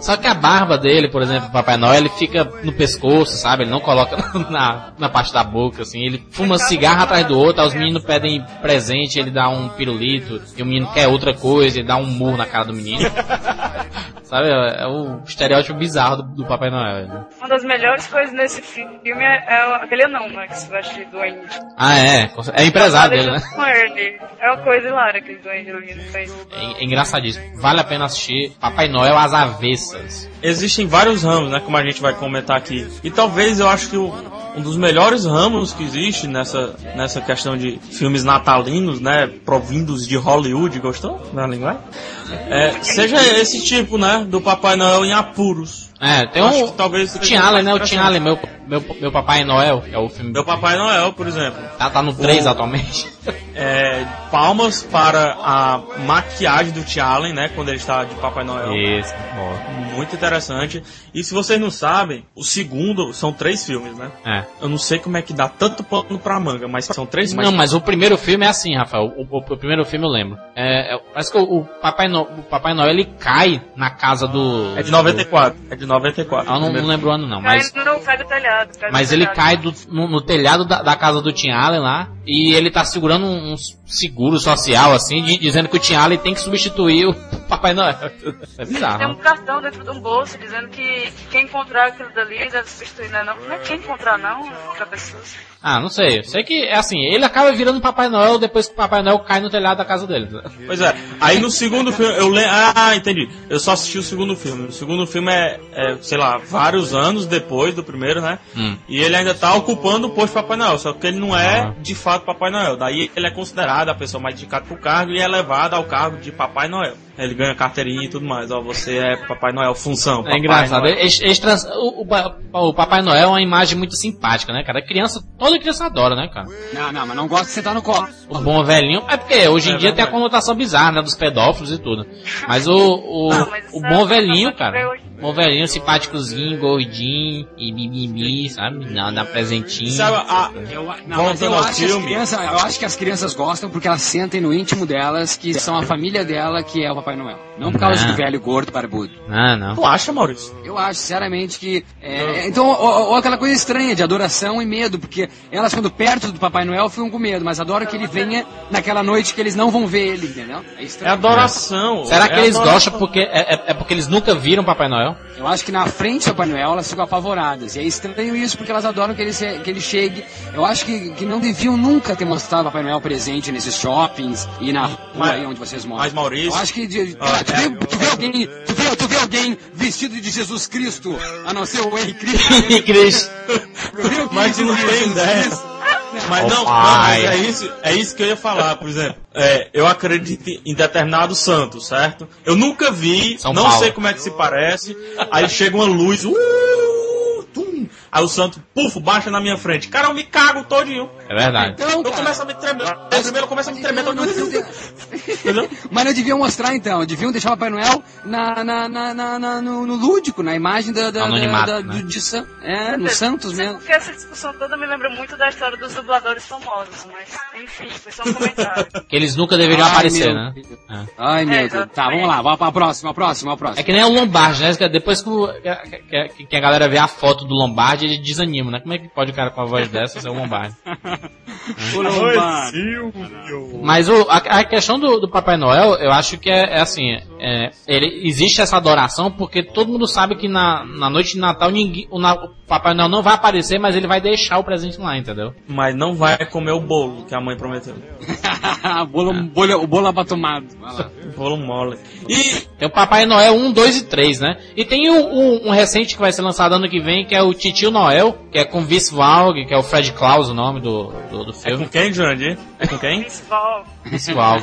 só que a barba dele, por exemplo, Papai Noel, ele fica no pescoço, sabe? Ele não coloca na, na parte da boca, assim. Ele fuma cigarro atrás do outro, aí os meninos pedem presente, ele dá um pirulito, e o menino quer outra coisa, ele dá um murro na cara do menino. Sabe? É é o estereótipo bizarro do, do Papai Noel. né? Uma das melhores coisas nesse filme é, é aquele anão, né? Que se veste de duende. Ah, é. É empresário dele, né? Ele. É uma coisa hilária aquele duende ali no. É, é engraçadíssimo. Vale a pena assistir Papai Noel às avessas. Existem vários ramos, né, como a gente vai comentar aqui. E talvez eu acho que o, um dos melhores ramos que existe nessa, nessa questão de filmes natalinos, né, provindos de Hollywood, gostou da linguagem? É, seja esse tipo, né, do Papai Noel em apuros. É, tem Eu acho um. que talvez Tim Allen, né? O Tim Allen, meu, meu, meu Papai Noel, que é o filme. Meu Papai Noel, por exemplo. Tá, tá no 3 O- atualmente. É, palmas para a maquiagem do Tim Allen, né, quando ele está de Papai Noel. Isso, ó. Muito interessante. E se vocês não sabem, o segundo são três filmes, né? É. Eu não sei como é que dá tanto pano pra manga, mas são três Não, mas o primeiro filme é assim, Rafael. O, o- o primeiro filme eu lembro. É, é- parece que o, o Papai no, o Papai Noel ele cai na casa do. É de 94. É de 94. Eu não, não lembro o ano não, Cai mas. no, cai do telhado. Mas ele telhado. cai do- no, no telhado da, da casa do Tim Allen lá e ele tá segurando um, um seguro social, assim, de- dizendo que o Tim Allen tem que substituir o Papai Noel. É bizarro. Tem um né? cartão dentro de um bolso dizendo que quem encontrar aquilo dali deve substituir, né? Não, não é quem encontrar, não, é outra pessoa. Ah, não sei. Sei que é assim, ele acaba virando Papai Noel depois que o Papai Noel cai no telhado da casa dele. Pois é. Aí no segundo filme, eu lembro. Ah, entendi. Eu só assisti o segundo filme. O segundo filme é, é, sei lá, vários anos depois do primeiro, né? Hum. E ele ainda tá ocupando o posto de Papai Noel. Só que ele não é Ah. de fato Papai Noel. Daí ele é considerado a pessoa mais indicada pro cargo e é levado ao cargo de Papai Noel. Ele ganha carteirinha e tudo mais. Ó, você é Papai Noel, função. É Papai engraçado. Noel. Eles- eles trans- o, o o Papai Noel é uma imagem muito simpática, né, cara? Criança, toda criança adora, né, cara? Não, não, mas não gosto de sentar no colo. O bom velhinho. É porque hoje em É dia tem a conotação bizarra, né? Dos pedófilos e tudo. Mas o, o, Não, mas o bom é- velhinho, é cara. hoje. Bom velhinho, simpáticozinho, gordinho, e mimimi, sabe? Não, dá presentinho. Sabe, a, Eu, não, mas eu acho, que as filme. crianças, eu acho que as crianças gostam porque elas sentem no íntimo delas que são a família dela que é o Papai Noel. Não por causa Ah. do velho gordo barbudo. Ah, não. tu acha, Maurício? Eu acho, sinceramente, que. é, então, ó, ó, aquela coisa estranha de adoração e medo, porque elas, quando perto do Papai Noel, ficam com medo, mas adoram que ele venha naquela noite que eles não vão ver ele, entendeu? É É estranho. adoração. Será é que eles adoração. gostam porque é, é- é porque eles nunca viram Papai Noel? Eu acho que na frente do Papai Noel elas ficam apavoradas. E é estranho isso porque elas adoram que ele, se- que ele chegue. Eu acho que, que não deviam nunca ter mostrado o Papai Noel presente nesses shoppings e na rua Mas- aí onde vocês moram. mas, Maurício- Eu acho que. De- tu, tu vê alguém. Tu vê, tu vê alguém vestido de Jesus Cristo, a não ser o Henrique Cristo. Cris. Tu vê alguém Mas tu não tem ideia. Cristo? Mas Oh, não, não, mas é isso, é isso que eu ia falar, por exemplo. É, eu acredito em determinado santo, certo? Eu nunca vi, São não Paulo. sei como é que se parece. Aí chega uma luz, uh, aí o santo, puf, baixa na minha frente. Cara, eu me cago todinho. É verdade. Então, Eu começo a me tremer. Eu primeiro começo a me tremer não, Entendeu? Mas não deviam mostrar então, deviam deixar o Papai Noel na, na, na, na- na- no, no lúdico, na imagem da, da, Anonimato, da- né? do, de San, é, no Santos mesmo. porque essa discussão toda me lembra muito da história dos dubladores famosos, mas enfim, foi só um comentário. Que eles nunca deveriam Ai, aparecer, meu né? É. Ai meu É, Deus. Tá, vamos lá, vamos pra próxima, a próxima, a É próxima. que nem o Lombardi, né? Que Depois que- que- que a galera vê a foto do Lombardi, ele desanima, né? Como é que pode o cara com a voz dessa ser o Lombardi? Ô, Lombardi. Mas o, a, a questão do, do Papai Noel, eu acho que é, é assim, é, ele, existe essa adoração porque todo mundo sabe que na, na noite de Natal ninguém, o, Na- o Papai Noel não vai aparecer, mas ele vai deixar o presente lá, entendeu? Mas não vai comer o bolo que a mãe prometeu. bolo, bolha- o bolo lá. Bolo mole. E Tem o Papai Noel 1, 2 e 3, né? E tem o- o- um recente que vai ser lançado ano que vem, que é o Titio Noel, que é com Vince Vaughn, que é o Fred Claus, o nome do, do, do é com filme. quem, Jurandir? É com quem? Principal. Vince Vaughn.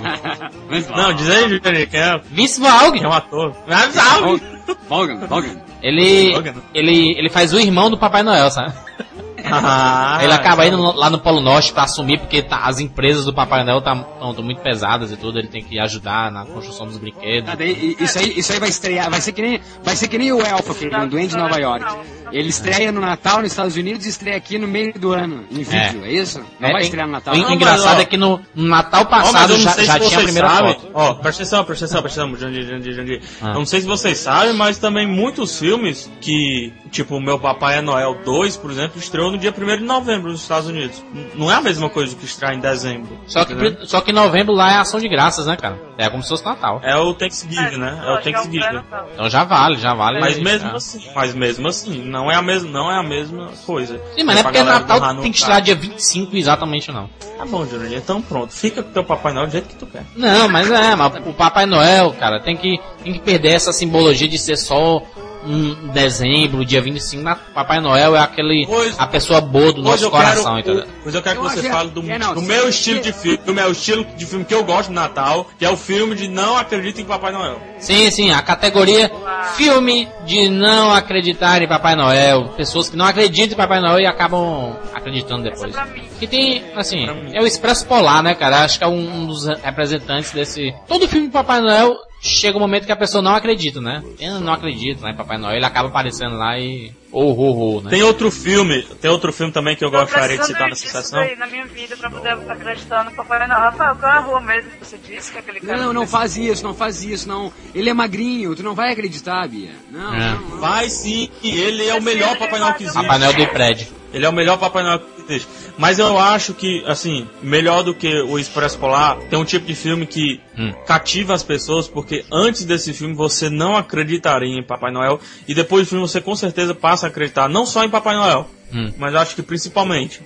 Não, diz aí, Jurandir, quem é? Vince Vaughn! Quem é um ator? Ah, salve! Logan, Logan. Ele, ele, ele faz o irmão do Papai Noel, sabe? Ah, ele acaba indo lá no Polo Norte pra assumir, porque tá- as empresas do Papai Noel estão muito pesadas e tudo, ele tem que ajudar na construção dos brinquedos. Ah, daí, isso, aí, isso aí vai estrear, vai ser que nem, vai ser que nem o Elfo, aquele um Duende de Nova York. Ele estreia no Natal nos Estados Unidos e estreia aqui no meio do ano, em vídeo, é, isso? Não É, vai estrear no Natal. O engraçado ó, é que no, Natal Ó, passado não já, já tinha a primeira sabem. foto. Ó, presta atenção, presta atenção, presta atenção, Jandir, Jandir, Jandir. Ah. Eu não sei se vocês sabem, mas também muitos filmes que, tipo, Meu Papai é Noel 2, por exemplo, estreou no dia 1 de novembro nos Estados Unidos. Não é a mesma coisa que estrear em dezembro. Só que, entendeu? só que novembro lá é ação de graças, né, cara? É como se fosse Natal. É o Thanksgiving, né? É o Thanksgiving. Então já vale, já vale. Mas É, mesmo é. assim, mas mesmo assim, não é a mesma, não é a mesma coisa. Sim, mas não é porque galera Natal tem que estrear dia 25 exatamente, não. Tá bom, Jurandir, então pronto. Fica com teu Papai Noel do jeito que tu quer. Não, mas é, mas o Papai Noel, cara, tem que, tem que perder essa simbologia de ser só um dezembro, dia 25. Na- Papai Noel é aquele, Pois- a pessoa boa do nosso coração, quero, entendeu? Pois eu quero que Eu você fale do, é, não, do meu estilo de filme, é o estilo de filme que eu gosto de Natal, que é o filme de não acredito em Papai Noel. Sim, sim, a categoria filme de não acreditar em Papai Noel. Pessoas que não acreditam em Papai Noel e acabam acreditando depois. Que tem, assim, é o Expresso Polar, né, cara? Acho que é um, um dos representantes desse. Todo filme de Papai Noel chega um momento que a pessoa não acredita, né? Eu não acredito né, Papai Noel. Ele acaba aparecendo lá e. Oh, oh, oh, né? Tem outro filme, tem outro filme também que eu gostaria de citar nessa sessão. daí na minha vida pra poder acreditar no Papai Noel. Rafael, qual é a rua mesmo que você disse que aquele cara... Não, não faz isso, não faz isso, não. Ele é magrinho, tu não vai acreditar, Bia. Não, É. não, não. Vai sim, ele é o melhor Papai Noel que existe. Papai Noel do prédio. Ele é o melhor Papai Noel que existe. Mas eu acho que, assim, melhor do que o Expresso Polar, tem um tipo de filme que Hum. cativa as pessoas, porque antes desse filme você não acreditaria em Papai Noel, e depois do filme você com certeza passa a acreditar não só em Papai Noel, Hum. mas acho que principalmente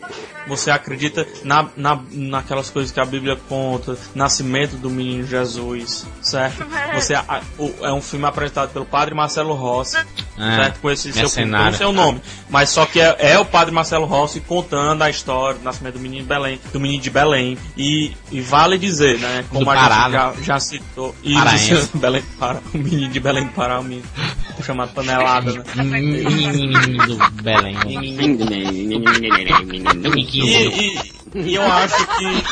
você acredita na, na, naquelas coisas que a Bíblia conta, nascimento do menino Jesus, certo? Você a- o- é um filme apresentado pelo Padre Marcelo Rossi, É, certo? Com esse seu filme, eu não mercenário. sei o nome, mas só que é, é o Padre Marcelo Rossi contando a história do nascimento do menino de Belém, do menino de Belém, e, e vale dizer, né? Como Do a Pará, gente já, já citou, Paraense. Belém do Pará, o menino de Belém do Pará, o menino chamado panelada, né? Menino do Belém. E, e, e eu acho que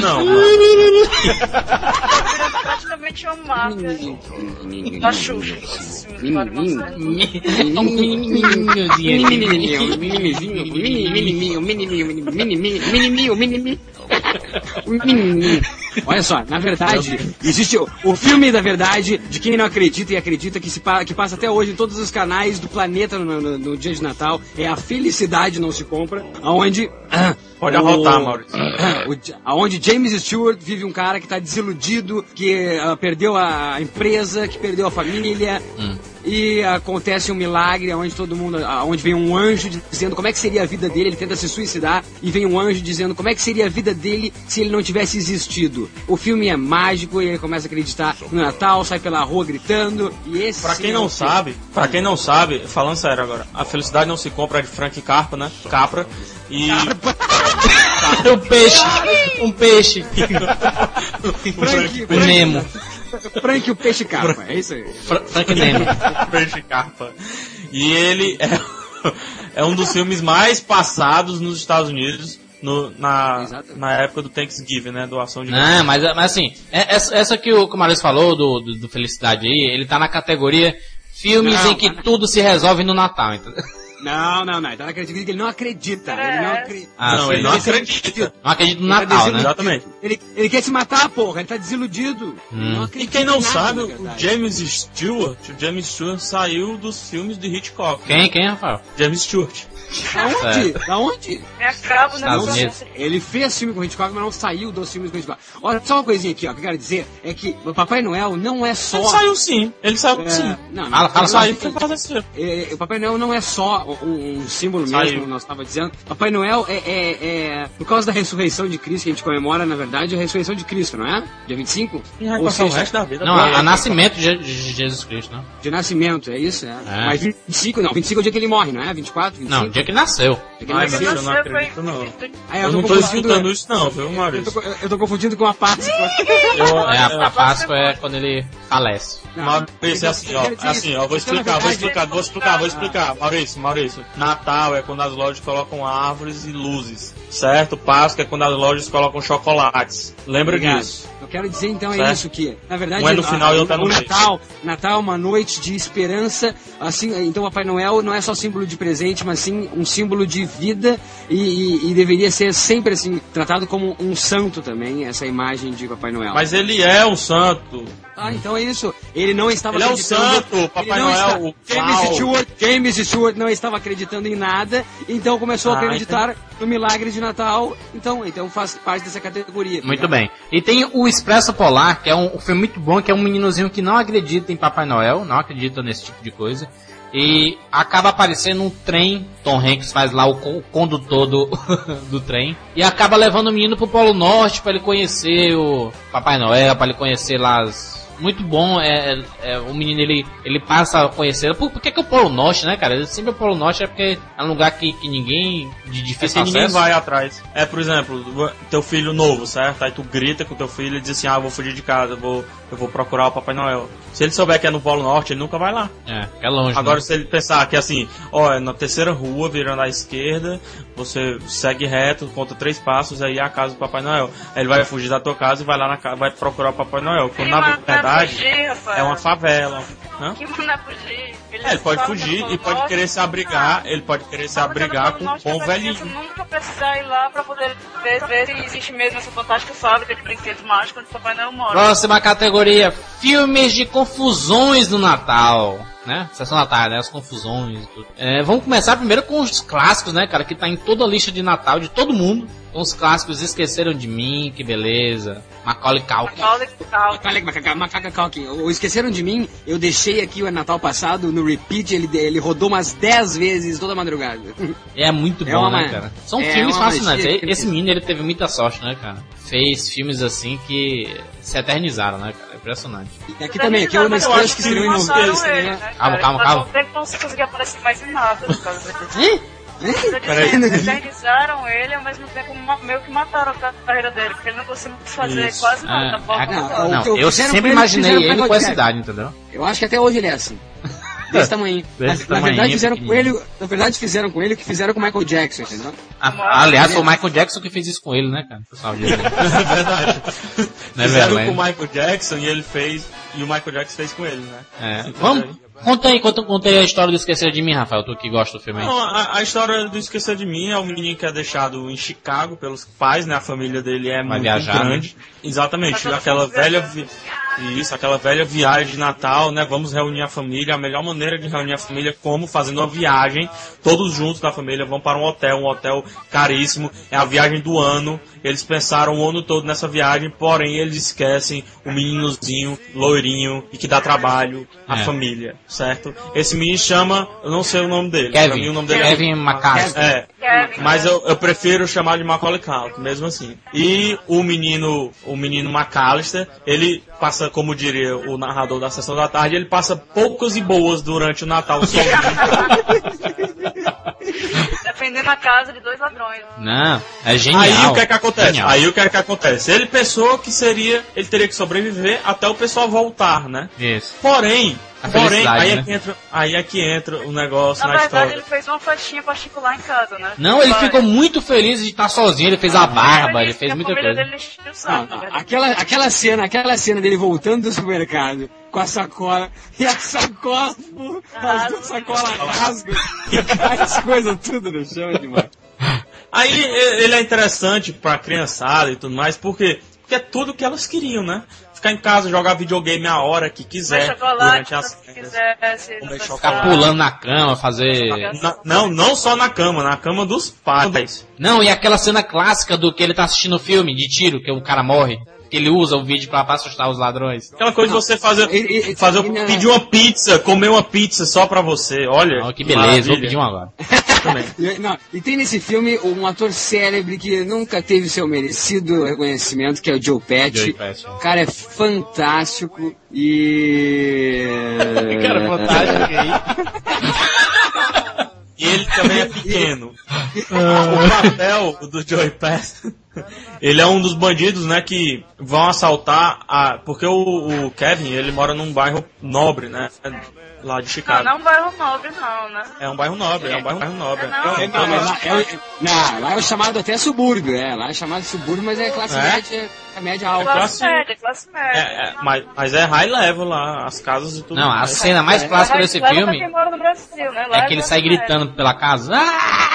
não, não. Virando praticamente uma máfia da Xuxa. esses filmes do Padre Marcelo. Olha só, na verdade, existe o, o filme da verdade de quem não acredita e acredita que, se que passa até hoje em todos os canais do planeta no, no- no dia de Natal. É a Felicidade Não Se Compra, aonde... Pode arrotar, Maurício. o aonde James Stewart vive um cara que tá desiludido, que ah, perdeu a empresa, que perdeu a família. e acontece um milagre onde todo mundo, onde vem um anjo dizendo como é que seria a vida dele, ele tenta se suicidar e vem um anjo dizendo como é que seria a vida dele se ele não tivesse existido. O filme é mágico e ele começa a acreditar no Natal, sai pela rua gritando e esse Pra quem é não sabe, para quem não sabe, falando sério agora, a felicidade não se compra de Frank Carpa, né? Capra. E um peixe, um peixe. Frank, O Nemo. Frank o peixe capa, é isso aí. Fra- Frank Nemo. Frank Carpa. E ele é, é um dos filmes mais passados nos Estados Unidos no- na, na época do Thanksgiving, né? Doação de Não, mas, mas assim, é- essa, essa que o, Maurício falou do, do, do Felicidade aí, ele tá na categoria filmes Não, em que tudo se resolve no Natal, entendeu? Não, não, não. Então acredita que ele não acredita. Ele não acredita. Ah, não, ele não é- acredita. Não acredito no Ele tá Natal, dizendo- né? Exatamente. Ele, ele quer se matar, porra. Ele tá desiludido. Ele Hum. não E acredita quem não nada, sabe, na o. James Stewart, o James Stewart saiu dos filmes de Hitchcock. Quem, quem, Rafael? James Stewart. Da onde? Da onde? Me acabo né? Estados no Unidos. Ele fez filme com Hitchcock, mas não saiu dos filmes com Hitchcock. Olha, só uma coisinha aqui, ó, que eu quero dizer é que o Papai Noel não é só. Ele saiu sim, ele saiu É, sim. não, não, Fala, fala ele só. Saiu por causa desse filme. É, o Papai Noel não é só um, um símbolo mesmo, Saiu. como nós estávamos dizendo. Papai Noel é, é- é- por causa da ressurreição de Cristo, que a gente comemora, na verdade, a ressurreição de Cristo, não é? Dia 25? E Ou passar o seja, resto da vida. Não, pra a, nascimento de, de Jesus Cristo, né? de nascimento, é isso? É. É. Mas 25 não, 25 é o dia que ele morre, não é? 24, 25? Não, o dia que nasceu. Dia que Ai, nasceu. eu não acredito, não. Aí Eu não tô escutando isso não, viu, Eu Maurício? tô, eu tô confundindo com a Páscoa. Eu, É, a, a Páscoa é quando ele falece. Não, Maurício, é assim, ó, eu é assim, ó, vou explicar, vou explicar, vou explicar, vou explicar. Maurício, Maurício, Natal é quando as lojas colocam árvores e luzes, certo? Páscoa é quando as lojas colocam chocolates. Lembra Obrigado. disso? Eu quero dizer então é Certo? isso que, na verdade, Um é no final e outro é no o meio. Natal, Natal é uma noite de esperança, assim, então Papai Noel não é só símbolo de presente, mas sim um símbolo de vida e, e- e deveria ser sempre assim tratado como um santo também essa imagem de Papai Noel. Mas ele é um santo. Ah, então é isso. Ele não estava Ele é o acreditando. santo, ele Papai Noel, está- o James. Stewart, James Stewart não estava acreditando em nada, então começou a Ah, acreditar no milagre de Natal. Então, então faz parte dessa categoria. Muito bem. E tem o Expresso Polar, que é um, um filme muito bom, que é um meninozinho que não acredita em Papai Noel, não acredita nesse tipo de coisa. E acaba aparecendo um trem, Tom Hanks faz lá o, o condutor do, do trem, e acaba levando o menino pro Polo Norte para ele conhecer o Papai Noel, para ele conhecer lá as... Muito bom, é, é- é, o menino ele, ele passa a conhecer. Por, por que, que o Polo Norte, né, cara? Sempre o Polo Norte é porque é um lugar que, que ninguém de É difícil ninguém acesso. vai atrás. É, por exemplo, teu filho novo, certo? Aí tu grita com teu filho e diz assim, ah, eu vou fugir de casa, eu vou, eu vou procurar o Papai Noel. Se ele souber que é no Polo Norte, ele nunca vai lá. É, é longe. Agora, né? se ele pensar que assim, ó, é na terceira rua, virando à esquerda, você segue reto, conta três passos, aí é a casa do Papai Noel. Aí ele vai fugir da tua casa e vai lá na casa, vai procurar o Papai Noel. Quando na Ele vai verdade fugir, é uma favela. Hã? Que manda fugir. É, ele pode fugir e pode querer se abrigar, ele pode querer se abrigar com essa criança velhinho. nunca precisar ir lá pra poder ver, ver se existe mesmo essa fantástica fábrica de brinquedos mágicos onde o Papai Noel mora. Próxima categoria: filmes de confusões do Natal. Né? Sessão da tarde, né? As confusões e tudo. É, vamos começar primeiro com os clássicos, né, cara? Que tá em toda a lista de Natal de todo mundo. Os clássicos Esqueceram de Mim, que beleza. Macaulay Culkin. Olha que tal. Macaca, macaca, macaca Calkin. Ou esqueceram de mim? Eu deixei aqui o Natal passado no repeat, ele, ele rodou umas 10 vezes toda madrugada. É muito É bom, uma- né, cara? São é filmes fascinantes. magia Esse menino, ele teve muita sorte, né, cara? Fez filmes assim que se eternizaram, né, cara? Impressionante. E aqui também, aqui é uma acho que ele, né? né? Calma, calma, calma. não tem como você conseguir aparecer mais em nada por causa disso. Peraí. Eles eternizaram ele, ao mesmo tempo meio que mataram a carreira dele, porque ele não conseguiu fazer Isso. quase nada. Da forma é- Não, não, eu eu sempre imaginei ele com essa idade, entendeu? Eu acho que até hoje ele é assim. Desse tamanho. Desse na, na verdade fizeram com ele, na verdade fizeram com ele o que fizeram com o Michael Jackson, entendeu? Ah, aliás, foi o Michael Jackson que fez isso com ele, né, cara? O pessoal. É verdade. Não é Fizeram verdade? com o Michael Jackson e ele fez. E o Michael Jackson fez com ele, né? É. Vamos, conta aí, conta, conta aí a história do Esquecer de Mim, Rafael, tu que gosta do filme aí. Não, a, a história do Esquecer de Mim é um menino que é deixado em Chicago pelos pais, né? A família dele é muito viajar, né? grande. Exatamente, Mas aquela velha. viajar. Isso, aquela velha viagem de Natal, né? Vamos reunir a família. A melhor maneira de reunir a família é como fazendo uma viagem. Todos juntos da família vão para um hotel, um hotel caríssimo. É a viagem do ano. Eles pensaram o ano todo nessa viagem, porém eles esquecem o meninozinho, loirinho e que dá trabalho à É. família, certo? Esse menino chama, eu não sei o nome dele. Kevin. mim, o nome dele Kevin é McCarthy. É, Kevin, mas eu, eu prefiro chamar de Macaulay Culkin, mesmo assim. E o menino, o menino McAllister, ele passa, como diria o narrador da sessão da tarde, ele passa poucas e boas durante o Natal sozinho. Defendendo a casa de dois ladrões. Não, é genial. Aí o que é que acontece? Genial. Aí o que é que acontece? Ele pensou que seria, ele teria que sobreviver até o pessoal voltar, né? Isso. Porém, A porém, aí é, né? que entra, aí é que entra o negócio Na na, verdade, história. ele fez uma festinha particular em casa, né? Não, ele ficou muito feliz de estar sozinho, ele fez a barba, ele fez muita coisa. dele Não, né? aquela, aquela cena, aquela cena dele voltando do supermercado com a sacola e a sacola, as duas sacolas rasgam e as coisas tudo no chão é demais. Aí ele é interessante pra criançada e tudo mais, porque, porque é tudo que elas queriam, né? Ficar em casa, jogar videogame a hora que quiser durante as. Ficar pulando na cama, fazer. Na- não, não só na cama, na cama dos pais. Não, e aquela cena clássica do que ele tá assistindo o filme de tiro, que o cara morre. Que ele usa o vídeo pra, pra assustar os ladrões. Aquela coisa de você fazer, fazer ele- pedir uma pizza, comer uma pizza só pra você. Olha. Oh, que beleza, vou maravilha. pedir um agora. E, não, e tem nesse filme um ator célebre que nunca teve seu merecido reconhecimento, que é o Joe Pesci. Joe Pesci. O cara é fantástico e... Cara, fantástico aí. E ele também é pequeno. o papel do Joey Pass, ele é um dos bandidos, né, que vão assaltar a... Porque o, o Kevin, ele mora num bairro nobre, né, lá de Não, Chicago. não é um bairro nobre, não, né? É um bairro nobre, é um bairro nobre. Não, É, não, mas lá, é, não, lá é chamado até subúrbio, é. Lá é chamado subúrbio, mas é classe É? média, é média alta. Classe classe- média, classe média. É, é, mas, mas é high level lá, as casas e tudo Não, a cena mais clássica desse filme Brasil, né? É que ele sai gritando pela casa. Ah!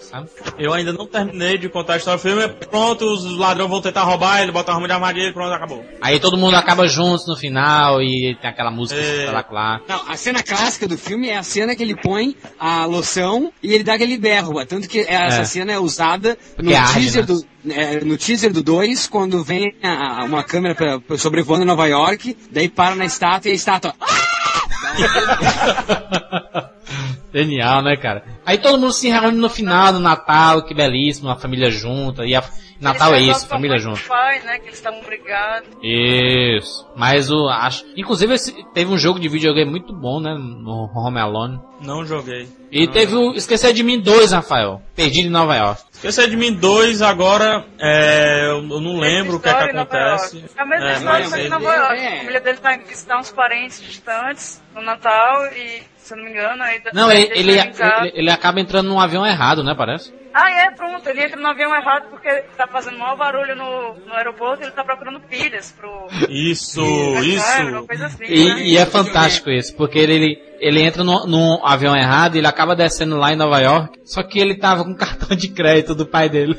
Sabe? Eu ainda não terminei de contar a história do filme, pronto, os ladrões vão tentar roubar, ele bota a arma de armadilha e pronto, acabou. Aí todo mundo acaba juntos no final e tem aquela música É. espetacular. Não, a cena clássica do filme é a cena que ele põe a loção e ele dá aquele berro. Tanto que essa É. cena é usada no Porque arde, teaser, né? do, é, no teaser do 2, quando vem a- uma câmera pra, pra sobrevoando Nova York, daí para na estátua e a estátua. Genial, né, cara? Aí todo mundo se reúne no final do Natal, que belíssimo, a família junta. E a... Natal é isso, família com a junto. Wi-Fi, né? Que eles estavam brigados. Isso. Mas o. Acho... Inclusive esse- teve um jogo de videogame muito bom, né? No Home Alone. Não joguei. E teve o Esquecer de Mim 2, Rafael. Perdido em Nova York. Esquecer de mim dois agora, é, eu eu não lembro o que é que acontece. É a mesma É, história mas em Nova York. é. A família dele vai visitar uns parentes distantes no Natal e, se eu não me engano, aí Não, ele, ele, ele, ele acaba entrando num avião errado, né? Parece. Ah, é, pronto. Ele entra no avião errado porque tá fazendo maior barulho no, no aeroporto e ele tá procurando pilhas pro. Isso, isso. assim. E, né? e é fantástico isso, porque ele, ele, ele entra no, num avião errado e ele acaba descendo lá em Nova York, só que ele tava com cartão de crédito do pai dele.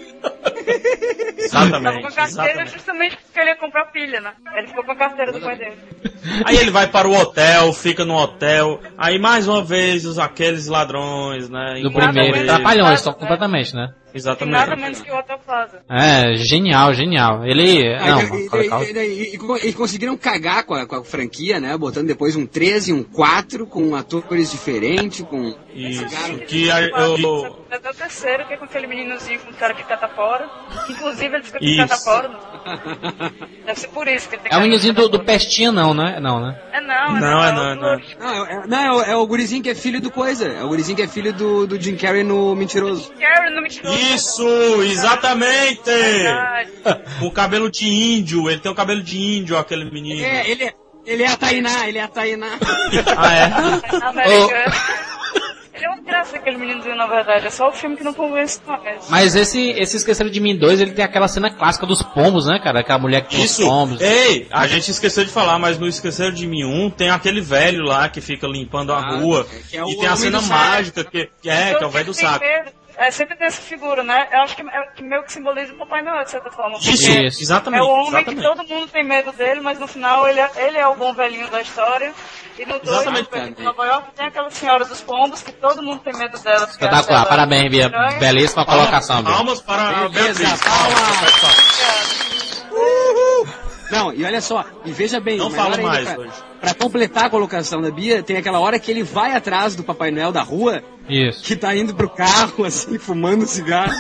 Tava com Exatamente, a carteira exatamente. justamente porque ele ia comprar pilha, né? Ele ficou com a carteira do pai dele. Aí ele vai para o hotel, fica no hotel. Aí mais uma vez os aqueles ladrões, né? Do primeiro. ele. Trapalhões, só completamente, né? Tem nada menos Exatamente. que o Hotel Plaza. É, genial, genial. Ele. Não, Aí, Macaulay e, e- e- e- e conseguiram cagar com a, com a franquia, né? Botando depois um 13 e um 4 com atores diferentes, com. Isso. Que a- eu, Até o terceiro, que é com aquele meninozinho com cara que catapora. Inclusive ele fica com Isso. catapora. Deve ser por isso que ele tem É o meninozinho do, do catapora. Pestinha, não, né? Não, né? É não, é Não, é não. não, é não. Não, é, não, é o- é o gurizinho que é filho do coisa. É o gurizinho que é filho do, do Jim Carrey no Mentiroso. Karen não me tirou. Isso, exatamente! Com cabelo de índio, ele tem o cabelo de índio, aquele menino. É, ele é, ele é a Tainá, ele é a Tainá. Ah, é? Americano. Graça aquele meninozinho, na verdade. É só o filme que não convence mais. Mas esse, esse Esqueceram de Mim 2, ele tem aquela cena clássica dos pombos, né, cara? Aquela mulher que tem Isso. os pombos. Ei, a gente esqueceu de falar, mas no Esqueceram de Mim 1 tem aquele velho lá que fica limpando a Ah, rua. que é e tem a cena mágica que, que é, que é o velho do saco. medo, é, sempre tem essa figura, né? Eu acho que, é, que meio que simboliza o Papai Noel, de certa forma. Isso, Isso. exatamente. É o homem exatamente. que todo mundo tem medo dele, mas no final ele é, ele é o bom velhinho da história. E no 2, Exatamente, em Nova York, tem aquela senhora dos pombos que todo mundo tem medo dela. Espetacular, ela- parabéns, Bia. Belíssima Palmas- colocação, Bia. Palmas para a Beleza, Beatriz. palmas. Não, e olha só, e veja bem, Não falo mais pra, hoje. pra completar a colocação da Bia, tem aquela hora que ele vai atrás do Papai Noel da rua, Isso. que tá indo pro carro, assim, fumando cigarro.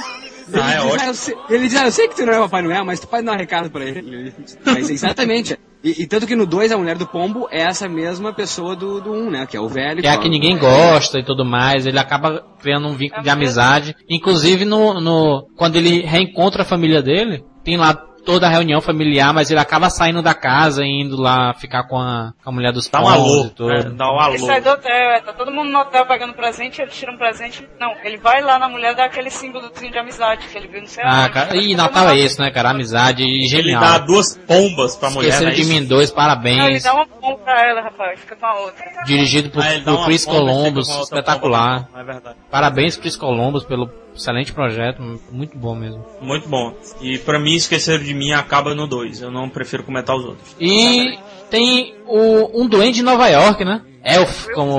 Ele, Ah, é diz, ótimo. "Ah, eu sei, ele diz, ah, eu sei que tu não é Papai Noel, mas tu pode dar um recado pra ele. Mas exatamente. E, e tanto que no 2, a mulher do pombo é essa mesma pessoa do 1, um, né? Que é o velho. Que é a que ninguém gosta e tudo mais, ele acaba criando um vínculo de amizade. Inclusive, no, no, quando ele reencontra a família dele, tem lá toda a reunião familiar, mas ele acaba saindo da casa e indo lá ficar com a, com a mulher dos Dá um alô. e tudo. né? Dá um Ele sai alô. do hotel, é, tá todo mundo no hotel pegando presente, ele tira um presente. Não, ele vai lá na mulher dar aquele símbolozinho de amizade que ele viu no céu. Ah, cara, e Natal é isso, né, cara? Amizade e Ele genial. dá duas pombas pra mulher, Esqueceram né? de Isso? mim dois, Não, ele parabéns. dá uma pomba pra ela, rapaz, fica com a outra. Dirigido por, Ah, ele dá por Chris pomba Columbus, espetacular. pomba, É verdade. Parabéns, Chris Columbus, pelo excelente projeto, muito bom mesmo. Muito bom. E pra mim, Esqueceram de Mim acaba no 2. Eu não prefiro comentar os outros. E tem o, um duende de Nova York, né? Elf, Will como...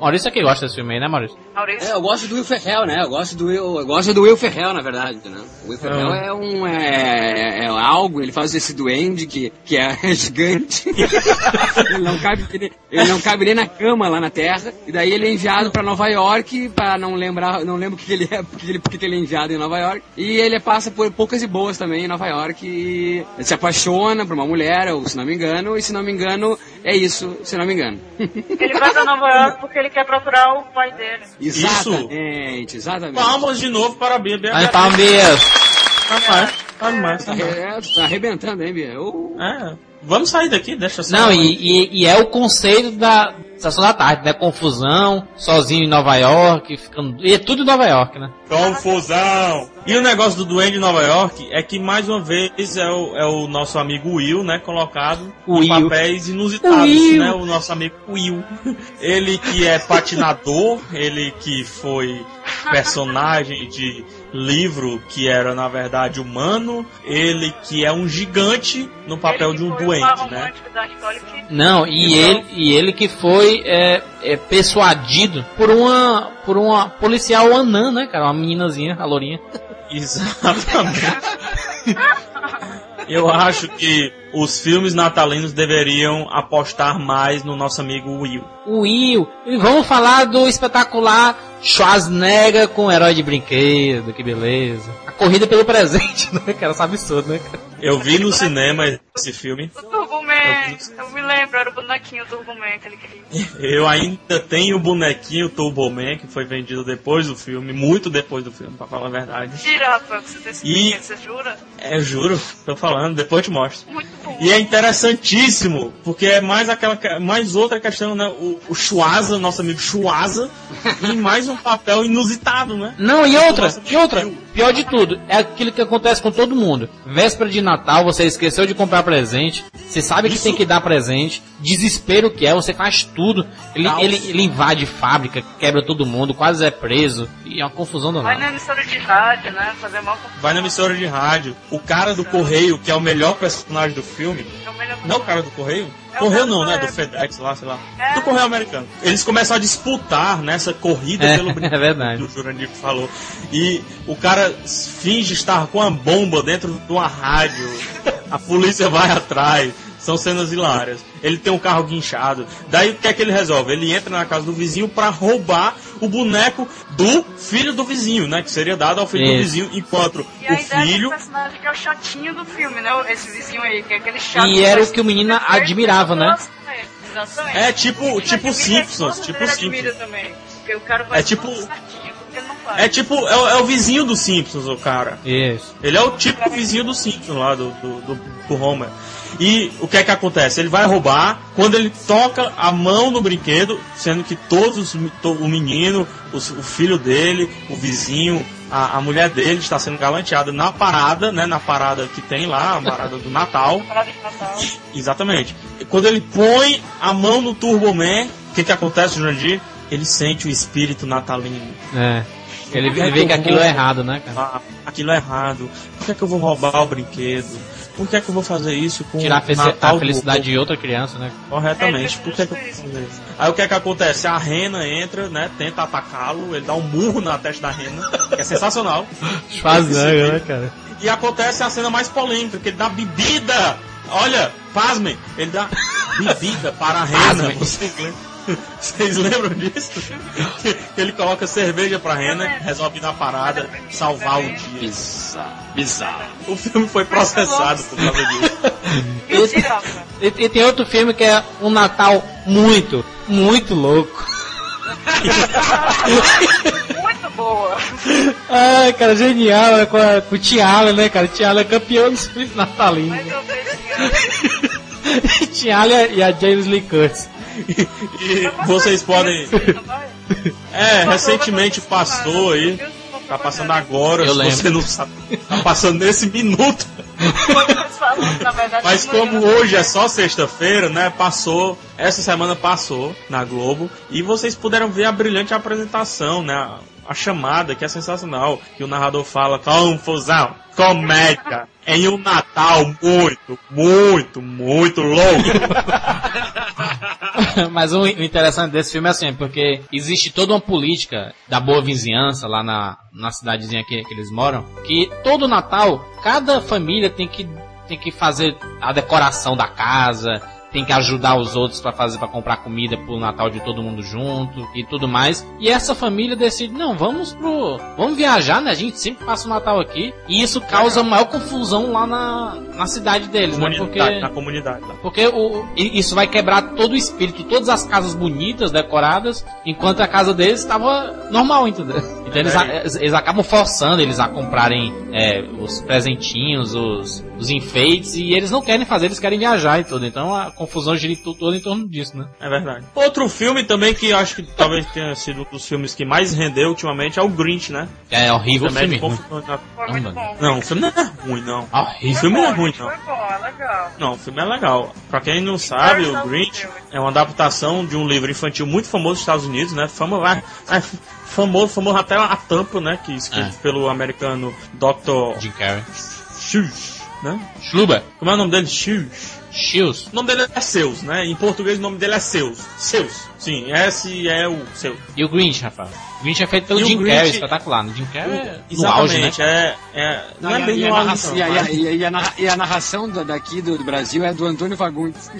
Maurício é que gosta desse filme aí, né, Maurício? Maurício. É, eu gosto do Will Ferrell, né? Eu gosto do Will, eu gosto do Will Ferrell, na verdade, né? O Will Ferrell é um é, é algo, ele faz esse duende que, que é gigante. ele não cabe ele, ele não cabe nem na cama lá na Terra. E daí ele é enviado pra Nova York para não lembrar, não lembro o que ele é, porque ele, porque que ele é enviado em Nova York. E ele passa por poucas e boas também em Nova York e se apaixona por uma mulher, ou se não me engano, e se não me engano, é isso, se não me engano. Ele vai pra Nova York porque ele quer procurar o pai dele. Exatamente, exatamente. Palmas de novo para a Bia. Aí, Palmeiras! Tá mais, tá mais, tá mais. É, tá arrebentando, hein, Bia? Eu- É, vamos sair daqui, deixa só. Não, e, e, e é o conceito da Estação da Tarde, né? Confusão, sozinho em Nova York, ficando... E é tudo em Nova York, né? Confusão! E o negócio do Duende de Nova York é que, mais uma vez, é o, é o nosso amigo Will, né? Colocado em papéis inusitados, Will. né? O nosso amigo Will. Ele que é patinador, ele que foi personagem de livro que era, na verdade, humano, ele que é um gigante no papel de um doente, né? Não, e ele, e ele que foi é, é, persuadido por uma, por uma policial anã, né, cara? Uma meninazinha, a lourinha. Exatamente. Eu acho que os filmes natalinos deveriam apostar mais no nosso amigo Will. Will. E vamos falar do espetacular Schwarzenegger com o herói de brinquedo, que beleza. A corrida pelo presente, né, cara? Sabe absurdo, né, cara? Eu vi no cinema esse filme. O Turbo Man, eu me lembro, era o bonequinho Turbo Man que ele queria. Eu ainda tenho o bonequinho Turbo Man, que foi vendido depois do filme, muito depois do filme, pra falar a verdade. Tira, rapaz, você tem esse E- você jura? É, juro, tô falando, depois eu te mostro. Muito. E é interessantíssimo, porque é mais aquela que- mais outra questão, né? O, o Schwaza, nosso amigo Schwaza, em mais um papel inusitado, né? Não, e outra, e outra, pior de tudo, é aquilo que acontece com todo mundo. Véspera de Natal, você esqueceu de comprar presente, você sabe que Isso. tem que dar presente, desespero que é, você faz tudo. Ele, ele, ele invade fábrica, quebra todo mundo, quase é preso, e é uma confusão Vai danada. na emissora de rádio, né? Fazer mal com Vai na emissora de rádio. O cara do correio, que é o melhor personagem do filme. é Não o cara do correio? É correio não, né? Do. FedEx lá, sei lá. É. Do correio americano. Eles começam a disputar nessa corrida É, pelo brinquedo é verdade. que o Jurandir falou. E o cara finge estar com a bomba dentro de uma rádio. A polícia vai atrás. São cenas hilárias. Ele tem um carro guinchado. Daí o que é que ele resolve? Ele entra na casa do vizinho pra roubar o boneco do filho do vizinho, né? Que seria dado ao filho do Isso. vizinho, enquanto E a o ideia filho do personagem que é o chatinho do filme, né? Esse vizinho aí, que é aquele chato. E era o que o menino admirava, né? Exatamente. É tipo- tipo Simpsons, tipo Simpsons. também. O cara É tipo- tudo certinho, porque ele não faz. É tipo, é, o- é o vizinho do Simpsons, o cara. Isso. Ele é o tipo vizinho do Simpsons lá, do, do, do, do Homer. E o que é que acontece? Ele vai roubar, quando ele toca a mão no brinquedo, sendo que todos, o menino, os- o filho dele, o vizinho, a, a mulher dele está sendo galanteada na parada, né? Na parada que tem lá, a parada do Natal. Parada de Natal. Exatamente. E Quando ele põe a mão no Turbo Man, o que que acontece, Jurandir? Ele sente o espírito natalino. É. Ele, ele vê que aquilo vou é errado, né, cara? roubar? Aquilo é errado. Por que é que eu vou roubar o brinquedo? Por que é que eu vou fazer isso com Tirar a, Natal a felicidade de outra criança, né? Corretamente. É, Por que, é que eu vou fazer isso? Aí o que é que acontece? A rena entra, né? Tenta atacá-lo, ele dá um murro na testa da rena, que é sensacional. Schwarzenegger, né, cara? E acontece a cena mais polêmica, que ele dá bebida. Olha, pasmem, ele dá bebida para a rena. Pasmem. Lembram? Vocês lembram disso? Ele coloca cerveja pra rena, resolve ir na parada, salvar o dia. Bizarro. Bizarro. O filme foi processado por causa disso. Rafa. E, e tem outro filme que é um Natal muito, muito louco. Muito boa. Ai, cara, genial, né, com, a, com o Tiala, né, cara? Tiala é campeão dos filmes natalinos. Mas eu vejo Tiala e a James Lee Curtis. E vocês podem. É, recentemente passou aí. Tá passando agora, Eu se lembro. você não sabe. Tá passando nesse minuto. Mas como né? hoje é só sexta-feira, né? Passou, essa semana passou na Globo e vocês puderam ver a brilhante apresentação, né? A, a chamada, que é sensacional, que o narrador fala confusão, comédia, em um Natal muito, muito, muito louco. Mas o interessante desse filme é assim, porque existe toda uma política da boa vizinhança lá na, na cidadezinha que, que eles moram, que todo Natal, cada família tem que, tem que fazer a decoração da casa, tem que ajudar os outros para fazer para comprar comida pro Natal de todo mundo junto e tudo mais. E essa família decide, não, vamos pro, vamos viajar, né? A gente sempre passa o Natal aqui e isso causa maior confusão lá na, na cidade deles, né? Porque Comunidade, na comunidade. lá. porque o, isso vai quebrar todo o espírito, todas as casas bonitas, decoradas, enquanto a casa deles estava normal, entendeu? Então eles, a- eles, eles acabam forçando eles a comprarem é, os presentinhos, os, os enfeites, e eles não querem fazer, eles querem viajar e tudo. Então a confusão gira to- toda em torno disso, né? É verdade. Outro filme também que eu acho que talvez tenha sido um dos filmes que mais rendeu ultimamente é o Grinch, né? É horrível o Também filme. com- ruim. Foi muito Não, bom. Não, o filme não é ruim, não. O Horrível. filme não é Bom, ruim, não. Foi bom, é legal. Não, o filme é legal. Pra quem não sabe, o Grinch é uma adaptação de um livro infantil muito famoso nos Estados Unidos, né? Fama, vai- é famoso, famoso até a tampa, né? Que escrito É. pelo americano Dr. Jim Carrey. Né? Schluber. Como é o nome dele? Seuss. Shields. O nome dele é Seus, né? Em português o nome dele é Seus. Seus. Sim, S é o seu. E o Grinch, Rafael. O Grinch é feito pelo E o Jim Grinch- Carrey, espetacular. O Jim Carrey é no auge, né? Exatamente, é, é. Não, é e, a- bem e a no auge, narração, e, a, daqui do, do Brasil é do Antônio Fagundes.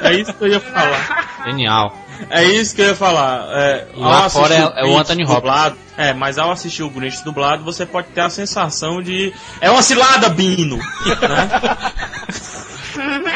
É isso que eu ia falar. Genial. É isso que eu ia falar. É, lá fora é- é o Anthony Hopkins. É, mas ao assistir o Grinch dublado, você pode ter a sensação de. É uma cilada, Bino! né?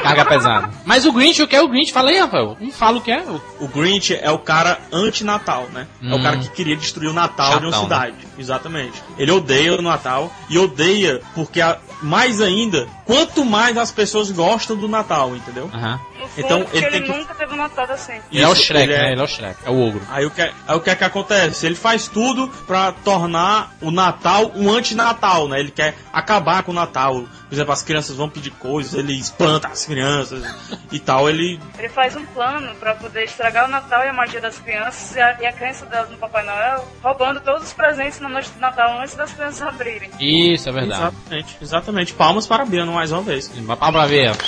Carga pesada. Mas o Grinch, o que é o Grinch? Fala aí, Rafael. Não fala o que é. O- O Grinch é o cara anti-Natal, né? É o Hum. cara que queria destruir o Natal de uma Chatão, cidade. Exatamente. Ele odeia o Natal e odeia porque, a- mais ainda, quanto mais as pessoas gostam do Natal, entendeu? Fundo, Então, porque ele ele, tem que- nunca teve um Natal assim. Ele é o Shrek, ele é- né? Ele é o Shrek. É o ogro. Aí o que, aí o que é que acontece? Ele faz tudo pra tornar o Natal um anti-Natal, né? Ele quer acabar com o Natal. Por exemplo, as crianças vão pedir coisas, ele espanta as crianças e tal. Ele Ele faz um plano pra poder estragar o Natal e a magia das crianças e a, e a crença delas no Papai Noel, roubando todos os presentes na noite de Natal antes das crianças abrirem. Isso, é verdade. Exatamente, exatamente. Palmas para Biano mais uma vez. Uma palma pra ver.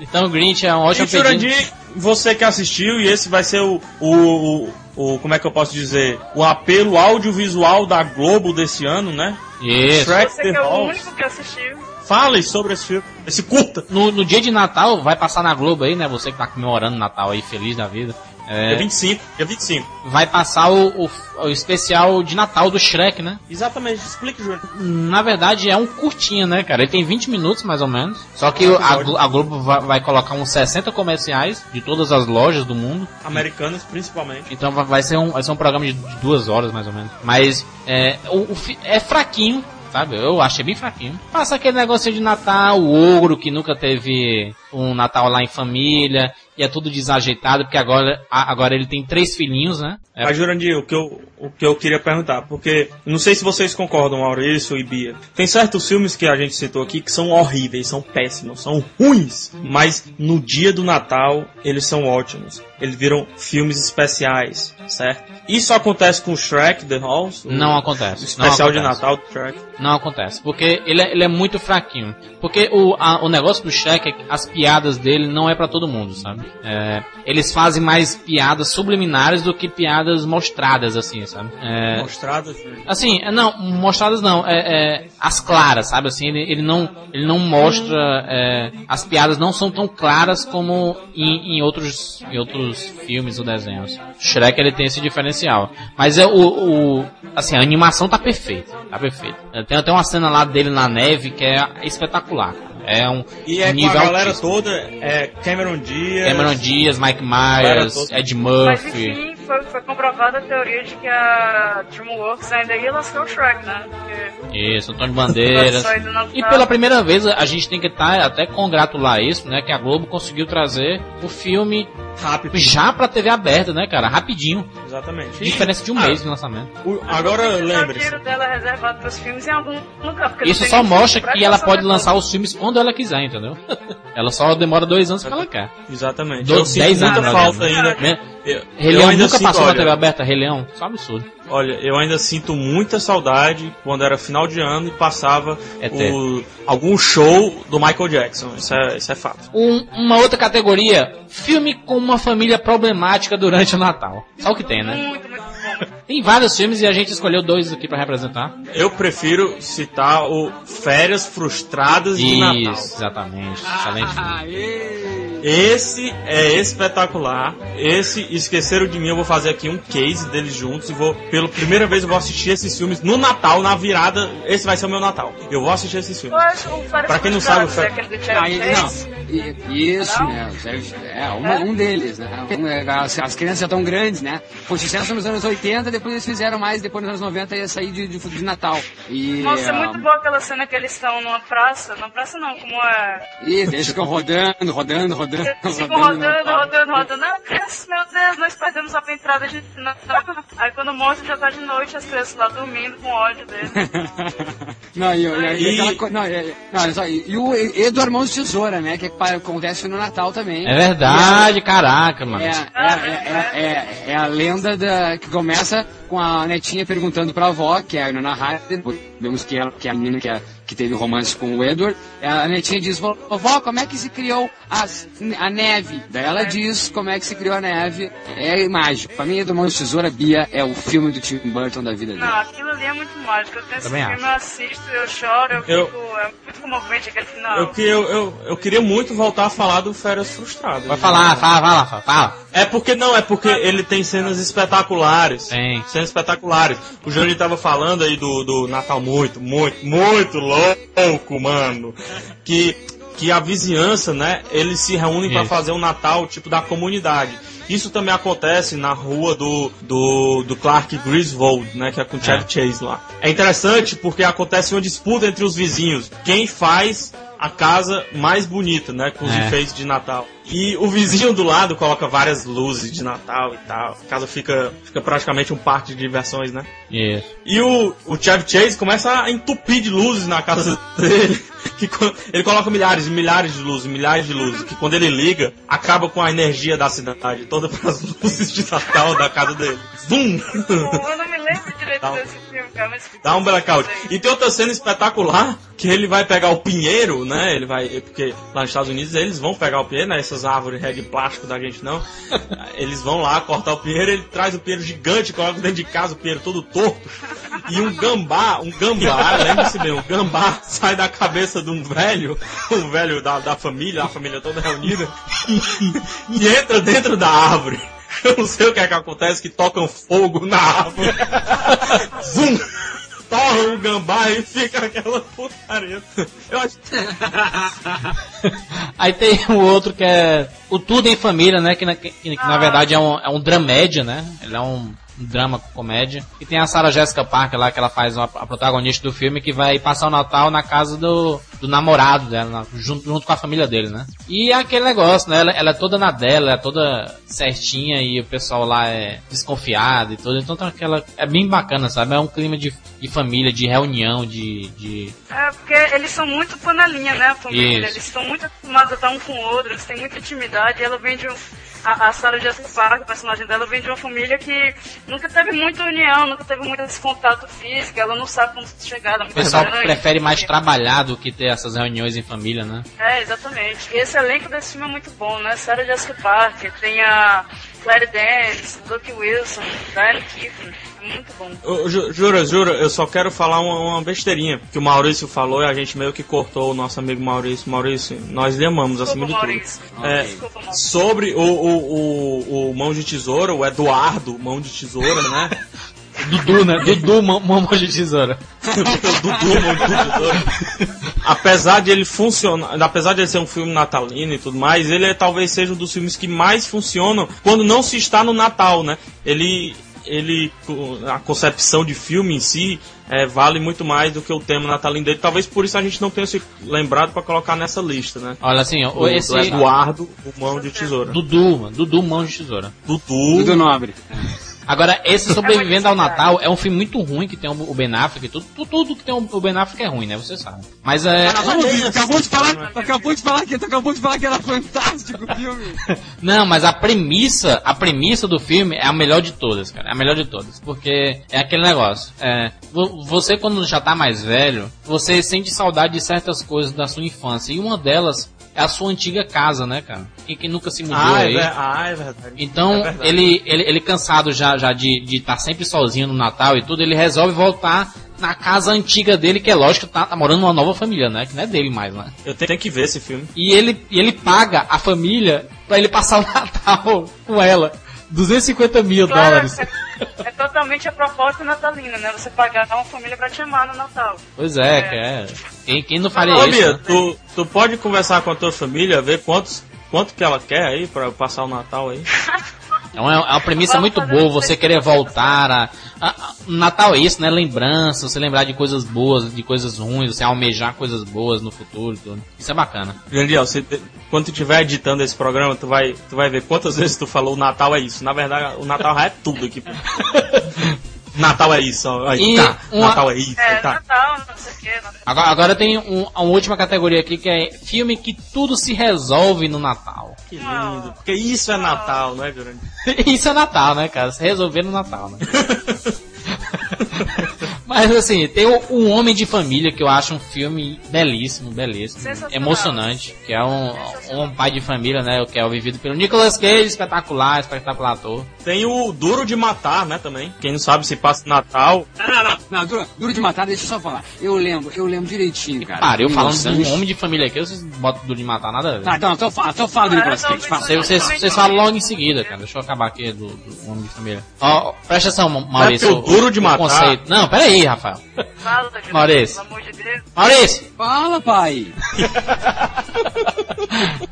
então Grinch é um ótimo E pedido. Jurandir, você que assistiu, e esse vai ser o, o, o, o- Como é que eu posso dizer? O apelo audiovisual da Globo desse ano, né? Isso. Shrek Você é o único que assistiu. Fale sobre esse filme, esse curta. No, no dia de Natal, vai passar na Globo aí, né? Você que tá comemorando Natal aí, feliz da vida. É, Dia 25, dia 25. vai passar o, o, o especial de Natal do Shrek, né? Exatamente, explique, Júnior. Na verdade é um curtinho, né, cara? Ele tem 20 minutos mais ou menos. Só que a, Glo- a Globo vai, vai colocar uns 60 comerciais de todas as lojas do mundo. Americanos, principalmente. Então vai- ser um, vai ser um programa de de duas horas mais ou menos. Mas é, o, é fraquinho, sabe? Eu achei bem fraquinho. Passa aquele negócio de Natal, o ogro que nunca teve um Natal lá em família. E é tudo desajeitado, porque agora, agora ele tem três filhinhos, né? É, Mas, Jurandir, o que, eu, o que eu queria perguntar, porque não sei se vocês concordam, Maurício e Bia. Tem certos filmes que a gente citou aqui que são horríveis, são péssimos, são ruins, mas no dia do Natal eles são ótimos. Eles viram filmes especiais, certo? Isso acontece com o Shrek The Halls? Não acontece. O especial não de acontece. Natal do Shrek. Não acontece, porque ele é, ele é muito fraquinho. Porque o, a- o negócio do Shrek é que as piadas dele não é pra todo mundo, sabe? É, eles fazem mais piadas subliminares do que piadas mostradas, assim, sabe? É, Mostrado. Assim, é, não, mostradas não, é, é, as claras, sabe assim, ele, ele não, ele não mostra, é, as piadas não são tão claras como em, em outros, em outros filmes ou desenhos. Shrek ele tem esse diferencial, mas é o, o assim, a animação tá perfeita, tá perfeita. É, Tem até uma cena lá dele na neve que é espetacular. É um E é nível com a galera altíssimo. toda, é Cameron Diaz. Cameron Diaz, Mike Myers. Ed Mas Murphy. enfim, foi, foi comprovada a teoria de que a DreamWorks ainda ia lançar o Shrek, né? Porque Isso, Antônio Bandeiras. E pela primeira vez a gente tem que tá, até congratular isso, né? Que a Globo conseguiu trazer o filme Rápido. já pra TV aberta, né, cara? Rapidinho. Exatamente. Diferença de um Ah, mês de lançamento. o- agora O lembre-se. dinheiro dela é reservado para os filmes em algum lugar. Isso só mostra que ela pode depois. lançar os filmes quando ela quiser, entendeu? ela só demora dois anos porque ela quer. Exatamente. Do- eu sinto dez muita anos, falta né? ainda. Né? Eu, Rei eu Leão ainda nunca sinto, passou na olha, TV aberta, Rei Leão. Isso é um absurdo. Olha, eu ainda sinto muita saudade quando era final de ano e passava ET. o, algum show do Michael Jackson. Isso é, isso é fato. Um- uma outra categoria, filme com uma família problemática durante o Natal. Só o que tem, né? Tem vários filmes e a gente escolheu dois aqui pra representar. Eu prefiro citar o Férias Frustradas de Natal. Isso, exatamente. Excelente filme. Esse é espetacular. Esse Esqueceram de Mim, eu vou fazer aqui um case deles juntos e vou, pela primeira vez, eu vou assistir esses filmes no Natal, na virada. Esse vai ser o meu Natal. Eu vou assistir esses filmes. Férias Pra quem não sabe, o Frustradas, Fer- é Ah, não. I- Isso, né? o Sérgio- É, um, um deles, né? É, As, as crianças já estão grandes, né? Foi sucesso nos anos 80, depois eles fizeram mais, depois nos anos 90 ia sair de, de, de Natal. E, Nossa, é ah, muito boa aquela cena que eles estão numa praça. Numa praça não, como é. E eles ficam rodando, rodando, rodando, Eles ficam rodando. rodando, rodando, rodando. Ah, meu Deus, nós perdemos a entrada de Natal. Aí quando mostra já tá de noite, as crianças lá dormindo com ódio dele. não, e, e, e E- aquela co- não, e, não, só, e, e o Eduardo Mãos de Tesoura, né? Que pa- acontece no Natal também. É verdade, caraca, mano. É, é, é, é, é a lenda da, que começa amenaza com a netinha perguntando pra avó, que é a Nona Harder, vemos que ela, que é a menina que, é- que teve o romance com o Edward, a netinha diz, vovó, como é que se criou as, a neve? Daí ela diz como é que se criou a neve, é mágico. Pra mim, Eduardo de Tesoura, Bia, é o filme do Tim Burton da vida dele. Não, aquilo ali é muito mágico. Eu tenho esse filme, eu assisto, eu choro, eu, Eu- fico. É muito comovente aquele final. Eu, que- eu, eu, eu queria muito voltar a falar do Férias Frustradas. Vai falar, fala, fala, fala, fala. É porque não, é porque ele tem cenas espetaculares. Tem. Espetaculares. O Júnior tava falando aí do, do Natal muito, muito, muito louco, mano. Que, que a vizinhança, né, eles se reúnem Isso. fazer um Natal tipo da comunidade. Isso também acontece na rua do, do, do Clark Griswold, né, que é com o Chevy Chase lá. É interessante porque acontece uma disputa entre os vizinhos. Quem faz a casa mais bonita, né, com os É. enfeites de Natal. E o vizinho do lado coloca várias luzes de Natal e tal. A casa fica, fica praticamente um parque de diversões, né? Isso. E o, o Chevy Chase começa a entupir de luzes na casa dele. Que ele coloca milhares e milhares de luzes, milhares de luzes. Que quando ele liga, acaba com a energia da cidade toda para as luzes de Natal da casa dele. Zum! Eu não me lembro Dá um- filme, cara, mas. Dá um blackout. E tem outra cena espetacular que ele vai pegar o pinheiro, né? Ele vai. Porque lá nos Estados Unidos eles vão pegar o pinheiro, né? Essas árvores de plástico da gente não. Eles vão lá cortar o pinheiro, ele traz o pinheiro gigante, coloca dentro de casa o pinheiro todo torto. E um gambá, um gambá, lembre-se bem, um gambá sai da cabeça de um velho, um velho da, da família, a família toda reunida, e entra dentro da árvore. Eu não sei o que é que acontece, que tocam fogo na árvore. Zum! Torra o gambá e fica aquela putaria. Eu acho Aí tem o outro que é o Tudo em Família, né? Que na, que, que na verdade é um, é um dramédia, né? Ele é um, um drama com comédia. E tem a Sarah Jessica Parker lá, que ela faz uma- a protagonista do filme, que vai passar o Natal na casa do, do namorado dela, junto, junto com a família dele, né? E é aquele negócio, né? Ela, ela é toda na dela, ela é toda certinha e o pessoal lá é desconfiado e tudo. Então tá aquela. É bem bacana, sabe? É um clima de, de família, de reunião, de, de. É, porque eles são muito panelinha, né? A família. Isso. Eles estão muito acostumados a estar um com o outro, eles têm muita intimidade. E ela vem de um. A, a Sarah Jessica Parker, a personagem dela, vem de uma família que nunca teve muita união, nunca teve muito esse contato físico, ela não sabe como chegar, O pessoal grande. prefere mais trabalhar do que ter essas reuniões em família, né? É, exatamente. E esse elenco desse filme é muito bom, né? Sarah Jessica Parker, tem a Claire Danes, Luke Wilson, Keaton. É muito bom. Eu ju- Jura, jura, eu só quero falar uma, uma besteirinha que o Maurício falou e a gente meio que cortou o nosso amigo Maurício. Maurício, nós lhe amamos acima de Maurício. tudo. É, Desculpa, Maurício. sobre o, o, o, o Mão de Tesoura, o Eduardo Mão de Tesoura, né? Dudu, né? Dudu, mão mão de tesoura. Dudu Mão de Tesoura. Apesar de ele funcionar, apesar de ele ser um filme natalino e tudo mais, ele é, talvez seja um dos filmes que mais funcionam quando não se está no Natal, né? Ele ele a concepção de filme em si é, vale muito mais do que o tema natalino dele. Talvez por isso a gente não tenha se lembrado para colocar nessa lista, né? Olha assim, ó, Do, esse. do Eduardo, o mão de tesoura. Dudu, mano. Dudu, mão de tesoura. Dudu. Dudu Nobre. Agora, esse Sobrevivendo ao Natal é um filme muito ruim que tem o Ben Affleck e tudo. Tudo, tudo que tem o Ben Affleck é ruim, né? Você sabe. Mas é. Acabou de falar, acabou de falar que, acabou de falar que era fantástico o filme. Não, mas a premissa, a premissa do filme é a melhor de todas, cara. É a melhor de todas. Porque é aquele negócio. É, vo- você, quando já tá mais velho, você sente saudade de certas coisas da sua infância. E uma delas é a sua antiga casa, né, cara? Quem, quem nunca se mudou Ah, é, aí. ver- ah, é verdade. Então, É verdade. ele, ele, ele cansado já, já de estar sempre sozinho no Natal e tudo, ele resolve voltar na casa antiga dele, que é lógico, tá, tá morando numa nova família, né? Que não é dele mais, né? Eu tenho, que ver esse filme. E ele, e ele paga a família pra ele passar o Natal com ela. 250 mil Claro, dólares. é, é totalmente a proposta natalina, né? Você pagar uma família pra te amar no Natal. Pois é, que é. Quem, quem não faria Ô, isso? Bia, né? tu, tu pode conversar com a tua família, ver quantos, quanto que ela quer aí pra passar o Natal aí? É uma, é uma premissa muito boa, você querer voltar a, a- a- Natal é isso, né? Lembrança, você lembrar de coisas boas, de coisas ruins, você almejar coisas boas no futuro e tudo. Isso é bacana. Jandiel, você, quando tu estiver editando esse programa, tu vai, tu vai ver quantas vezes tu falou o Natal é isso. Na verdade, o Natal já é tudo aqui. Natal é isso, ó. Aí, E tá. uma- Natal é isso, É, tá. Natal, não sei o que. Natal. Agora, agora tem um, uma última categoria aqui que é filme que tudo se resolve no Natal. Que lindo. Porque isso é Natal, não é, Jurandir? Isso é Natal, né, cara? Se resolver no Natal, né? Mas assim, tem o Um Homem de Família, que eu acho um filme belíssimo, belíssimo, emocionante, que é um, um pai de família, né, que é o vivido pelo Nicolas Cage, espetacular, espetacular ator. Tem o Duro de Matar, né, também. Quem não sabe se passa Natal. Não, não, não. não duro, duro de matar, deixa eu só falar. Eu lembro, eu lembro direitinho, cara. Cara, eu falando de um homem de família aqui, vocês botam duro de matar nada a ver. Tá, então, então fala, então fala do Nicolas Cage, fala. Vocês, vocês, vocês falam logo em seguida, cara. Deixa eu acabar aqui do, do homem de família. Ó, presta atenção, Ma- Maurício. porque o duro de matar- conceito. Não, pera aí, Rafael. Fala, gente, Maurício. Pelo amor de Deus. Maurício, Fala, pai.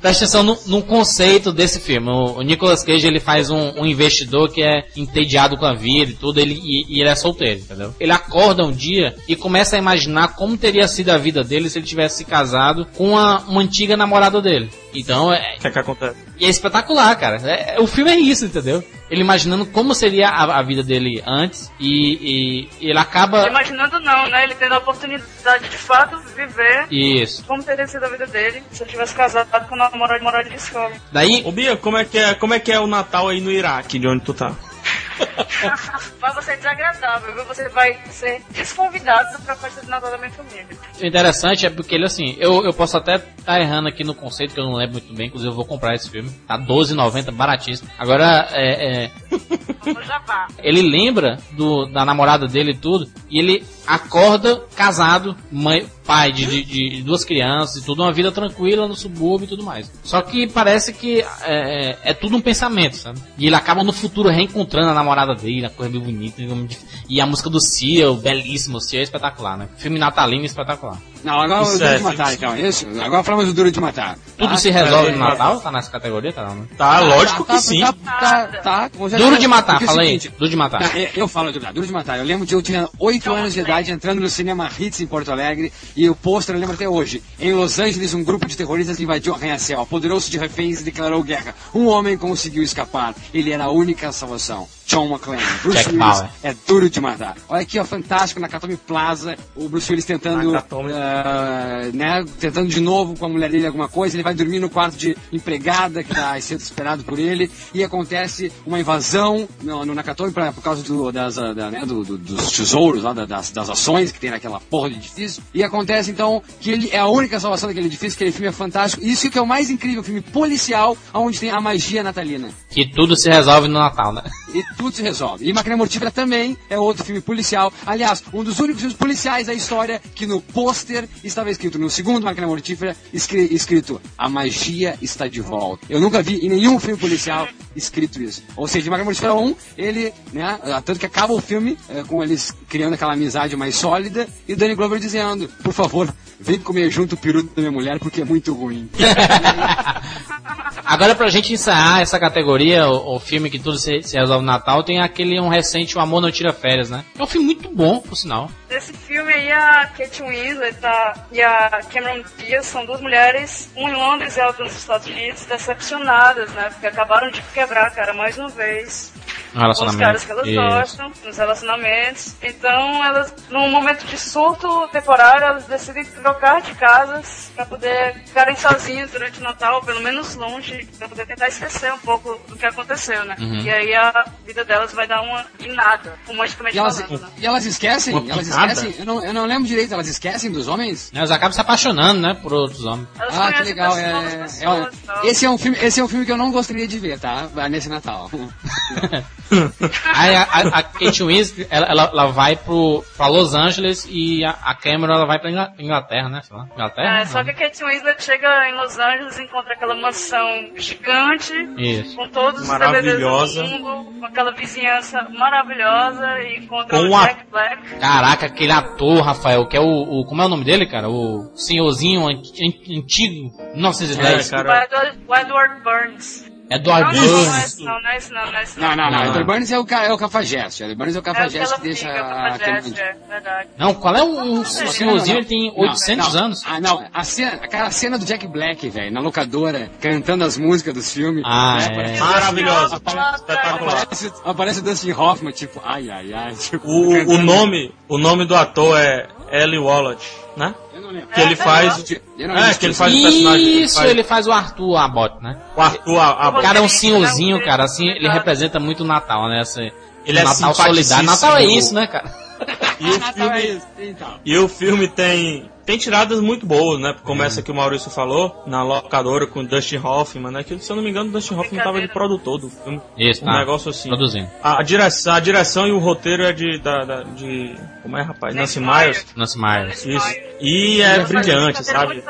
presta atenção no, no conceito desse filme. O, o Nicolas Cage ele faz um, um investidor que é entediado com a vida e tudo, ele, e, e ele é solteiro, entendeu? Ele acorda um dia e começa a imaginar como teria sido a vida dele se ele tivesse se casado com uma, uma antiga namorada dele. Então, é, O que é que acontece? E é espetacular, cara. É- é- o filme é isso, entendeu? Ele imaginando como seria a, a vida dele antes e, e ele acaba. Imaginando não, né? Ele tendo a oportunidade de fato viver Isso. como teria sido a vida dele se ele tivesse casado com uma namorada namorada de escola. Daí, Ô Bia, como é, que é, como é que é o Natal aí no Iraque, de onde tu tá? Mas você é desagradável, viu? Você vai ser desconvidado pra festa de Natal da minha família. o interessante é porque ele, assim, eu, eu posso até estar errando aqui no conceito, que eu não lembro muito bem, inclusive eu vou comprar esse filme. Tá R$12,90, baratíssimo. Agora, é, é, ele lembra do, da namorada dele e tudo, e ele acorda casado, mãe, pai de, de- de duas crianças e tudo, uma vida tranquila no subúrbio e tudo mais. Só que parece que é, é- é tudo um pensamento, sabe? E ele acaba no futuro reencontrando a namorada dele, a coisa bem bonita, e a música do Cia, o belíssimo Cia, é espetacular, né? Filme natalino espetacular. Não, agora Isso o Duro é, de Matar, sim. então. é Isso. Agora falamos do Duro de Matar. Tudo Tá? se resolve é, no Natal? Tá nessa categoria, tá? Não. Tá, lógico Tá, que sim. Tá, tá, tá, com certeza. Duro de matar, é fala aí. seguinte, Duro de matar. Tá, eu- falo de Duro de Matar. Eu lembro de eu tinha 8 anos de idade entrando no cinema Hits em Porto Alegre e o pôster eu lembro até hoje. Em Los Angeles, um grupo de terroristas invadiu o arranha-céu, apoderou-se de reféns e declarou guerra. Um homem conseguiu escapar. Ele era a única salvação. John McClane. Bruce Jack Willis Bauer. é duro de matar. Olha aqui, ó, fantástico, Nakatomi Plaza, o Bruce Willis tentando, Nakatomi. Ah, né, tentando de novo com a mulher dele alguma coisa, ele vai dormir no quarto de empregada que está sendo esperado por ele, e acontece uma invasão no, no Nakatomi pra, por causa do, das, ah, da, né, do- do- dos tesouros, lá, da- das, das ações que tem naquela porra de edifício, e acontece então que ele é a única salvação daquele edifício, aquele filme é fantástico, e isso que é o mais incrível, um filme policial, onde tem a magia natalina. Que tudo se resolve no Natal, né? E tudo se resolve. E Máquina Mortífera também é outro filme policial. Aliás, um dos únicos filmes policiais da história que no pôster estava escrito, no segundo Máquina Mortífera, escri- escrito A magia está de volta. Eu nunca vi em nenhum filme policial escrito isso. Ou seja, Máquina Mortífera 1, ele, né, tanto que acaba o filme é, com eles criando aquela amizade mais sólida e o Danny Glover dizendo, por favor, vem comer junto o peru da minha mulher porque é muito ruim. Agora pra gente encerrar essa categoria, o, o filme que tudo se, se resolve no Natal, tem aquele um recente, O Amor Não Tira Férias, né? É um filme muito bom, por sinal. Nesse filme aí, a Kate Winslet tá, e a Cameron Diaz são duas mulheres, uma em Londres e a outra nos Estados Unidos, decepcionadas, né? Porque acabaram de quebrar a cara mais uma vez. Um com os caras que elas Isso. gostam, nos relacionamentos. Então, elas, num momento de surto temporário, elas decidem trocar de casas pra poder ficarem sozinhas durante o Natal, pelo menos longe, pra poder tentar esquecer um pouco do que aconteceu, né? Uhum. E aí a vida delas vai dar uma guinada, romanticamente E elas, falando, né? e elas esquecem, Uma elas esquecem, eu não, eu não lembro direito, elas esquecem dos homens? Elas acabam se apaixonando, né, por outros homens. Elas Ah, que legal. pessoas, É, pessoas é, tal. esse, é um filme, esse é um filme que eu não gostaria de ver, tá? Nesse Natal. Aí a, a, a Kate Winslet, ela, ela, ela vai pro, pra Los Angeles e a, a Cameron ela vai pra Ingla- Inglaterra, né? Lá. Inglaterra? É, só que a Kate Winslet chega em Los Angeles e encontra aquela mansão gigante, Isso. com todos os Maravilhosa. DVDs do mundo, com aquela vizinhança maravilhosa e encontra Com o Jack Black. Caraca, aquele ator, Rafael, que é o, o- Como é o nome dele, cara? O senhorzinho an- an- antigo, 1910. É, cara. O Edward, o Edward Burns. Edward não, não, não é Burns. não, não é esse não, não é esse Não, não, não. Não, Edward não. Burns é o, ca- é o cafajeste. Edward Burns é o É cafajeste aquela que deixa fica, é verdade. Não, qual é o, o senhorzinho? Ele tem Não, 800 não. anos. Ah, não. A cena, aquela cena do Jack Black, velho, na locadora, cantando as músicas dos filmes. Ah, é. Espetacular. Aparece, aparece o Dustin Hoffman, tipo, ai, ai, ai. Tipo, O, o nome, o nome do ator é Eli Wallach, né? Que ele É, faz. É, lembro que ele faz o personagem. ele Isso, ele faz o Arthur Abbott, né? O Arthur, a, a- O cara é um senhorzinho, cara, assim, ele Exato. representa muito o Natal, né? Esse, Ele é Natal simpaticíssimo. solidário. Natal é isso, né, cara? e o é filme. Então. E o filme tem tem tiradas muito boas, né? Começa que o Maurício falou, na locadora com o Dustin Hoffman, né? Que se eu não me engano, o Dustin Hoffman tava de produtor do filme. Isso, Um tá. negócio assim. Produzindo. A, a direção, a direção e o roteiro é de. Da, da- de como é, rapaz? Nancy Nancy Myers. Nancy Myers. Isso. E é uma sabe?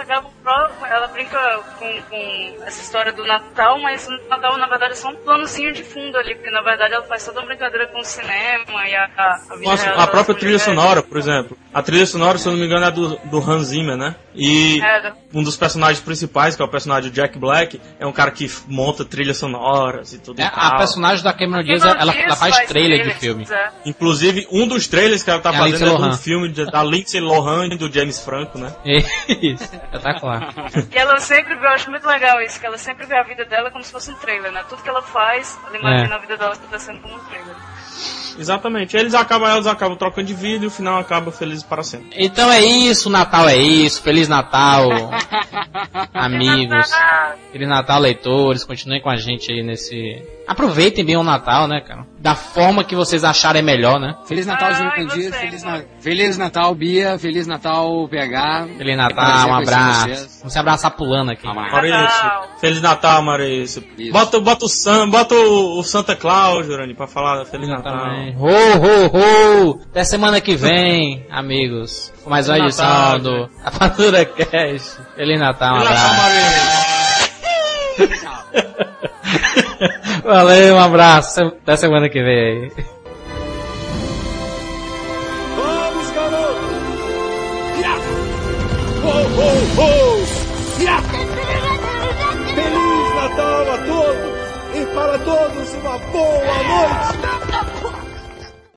Ela brinca com, com essa história do Natal, mas o Natal, na verdade, é só um planozinho de fundo ali, porque na verdade ela faz toda uma brincadeira com o cinema e a, a, a vida Nossa, real a própria trilha mulheres. sonora, por exemplo. A trilha sonora, se eu não me engano, é do, do Hans Zimmer, né? E É, um dos personagens principais, que é o personagem Jack Black, é um cara que monta trilhas sonoras e tudo É, e a personagem da Cameron Diaz, ela, ela faz trailer de filme. é. Inclusive, um dos trailers que ela tá É fazendo é de um filme de- da Lindsay Lohan e do James Franco, né? Isso, espetacular. E ela sempre vê, eu acho muito legal isso, que ela sempre vê a vida dela como se fosse um trailer, né? Tudo que ela faz, ela imagina É. a vida dela acontecendo como um trailer. Exatamente. Eles acabam, elas acabam trocando de vida e o final acaba feliz para sempre. Então é isso, Natal é isso. Feliz Natal, amigos. Feliz Natal, leitores. Continuem com a gente aí nesse. Aproveitem bem o Natal, né, cara? Da forma que vocês acharem melhor, né? Feliz Natal, você, Dias. Feliz, na... Feliz Natal, Bia. Feliz Natal, PH. Feliz Natal, um abraço. vocês. Vamos se abraçar pulando aqui. Abraço. Maurício. Feliz Natal, Maurício. Isso. Bota, bota, o San, bota o, Santa Claus, Jurani, pra falar Feliz Natal. Também. Ho, ho, ho! Até semana que vem, amigos. Com mais uma edição Natal, do Rapadura Cash. Feliz Natal, um Feliz Natal, abraço. Maurício. Valeu, um abraço. Até semana que vem aí. Vamos, garoto! ho, ho, ho! Feliz Natal a todos! E para todos uma boa noite!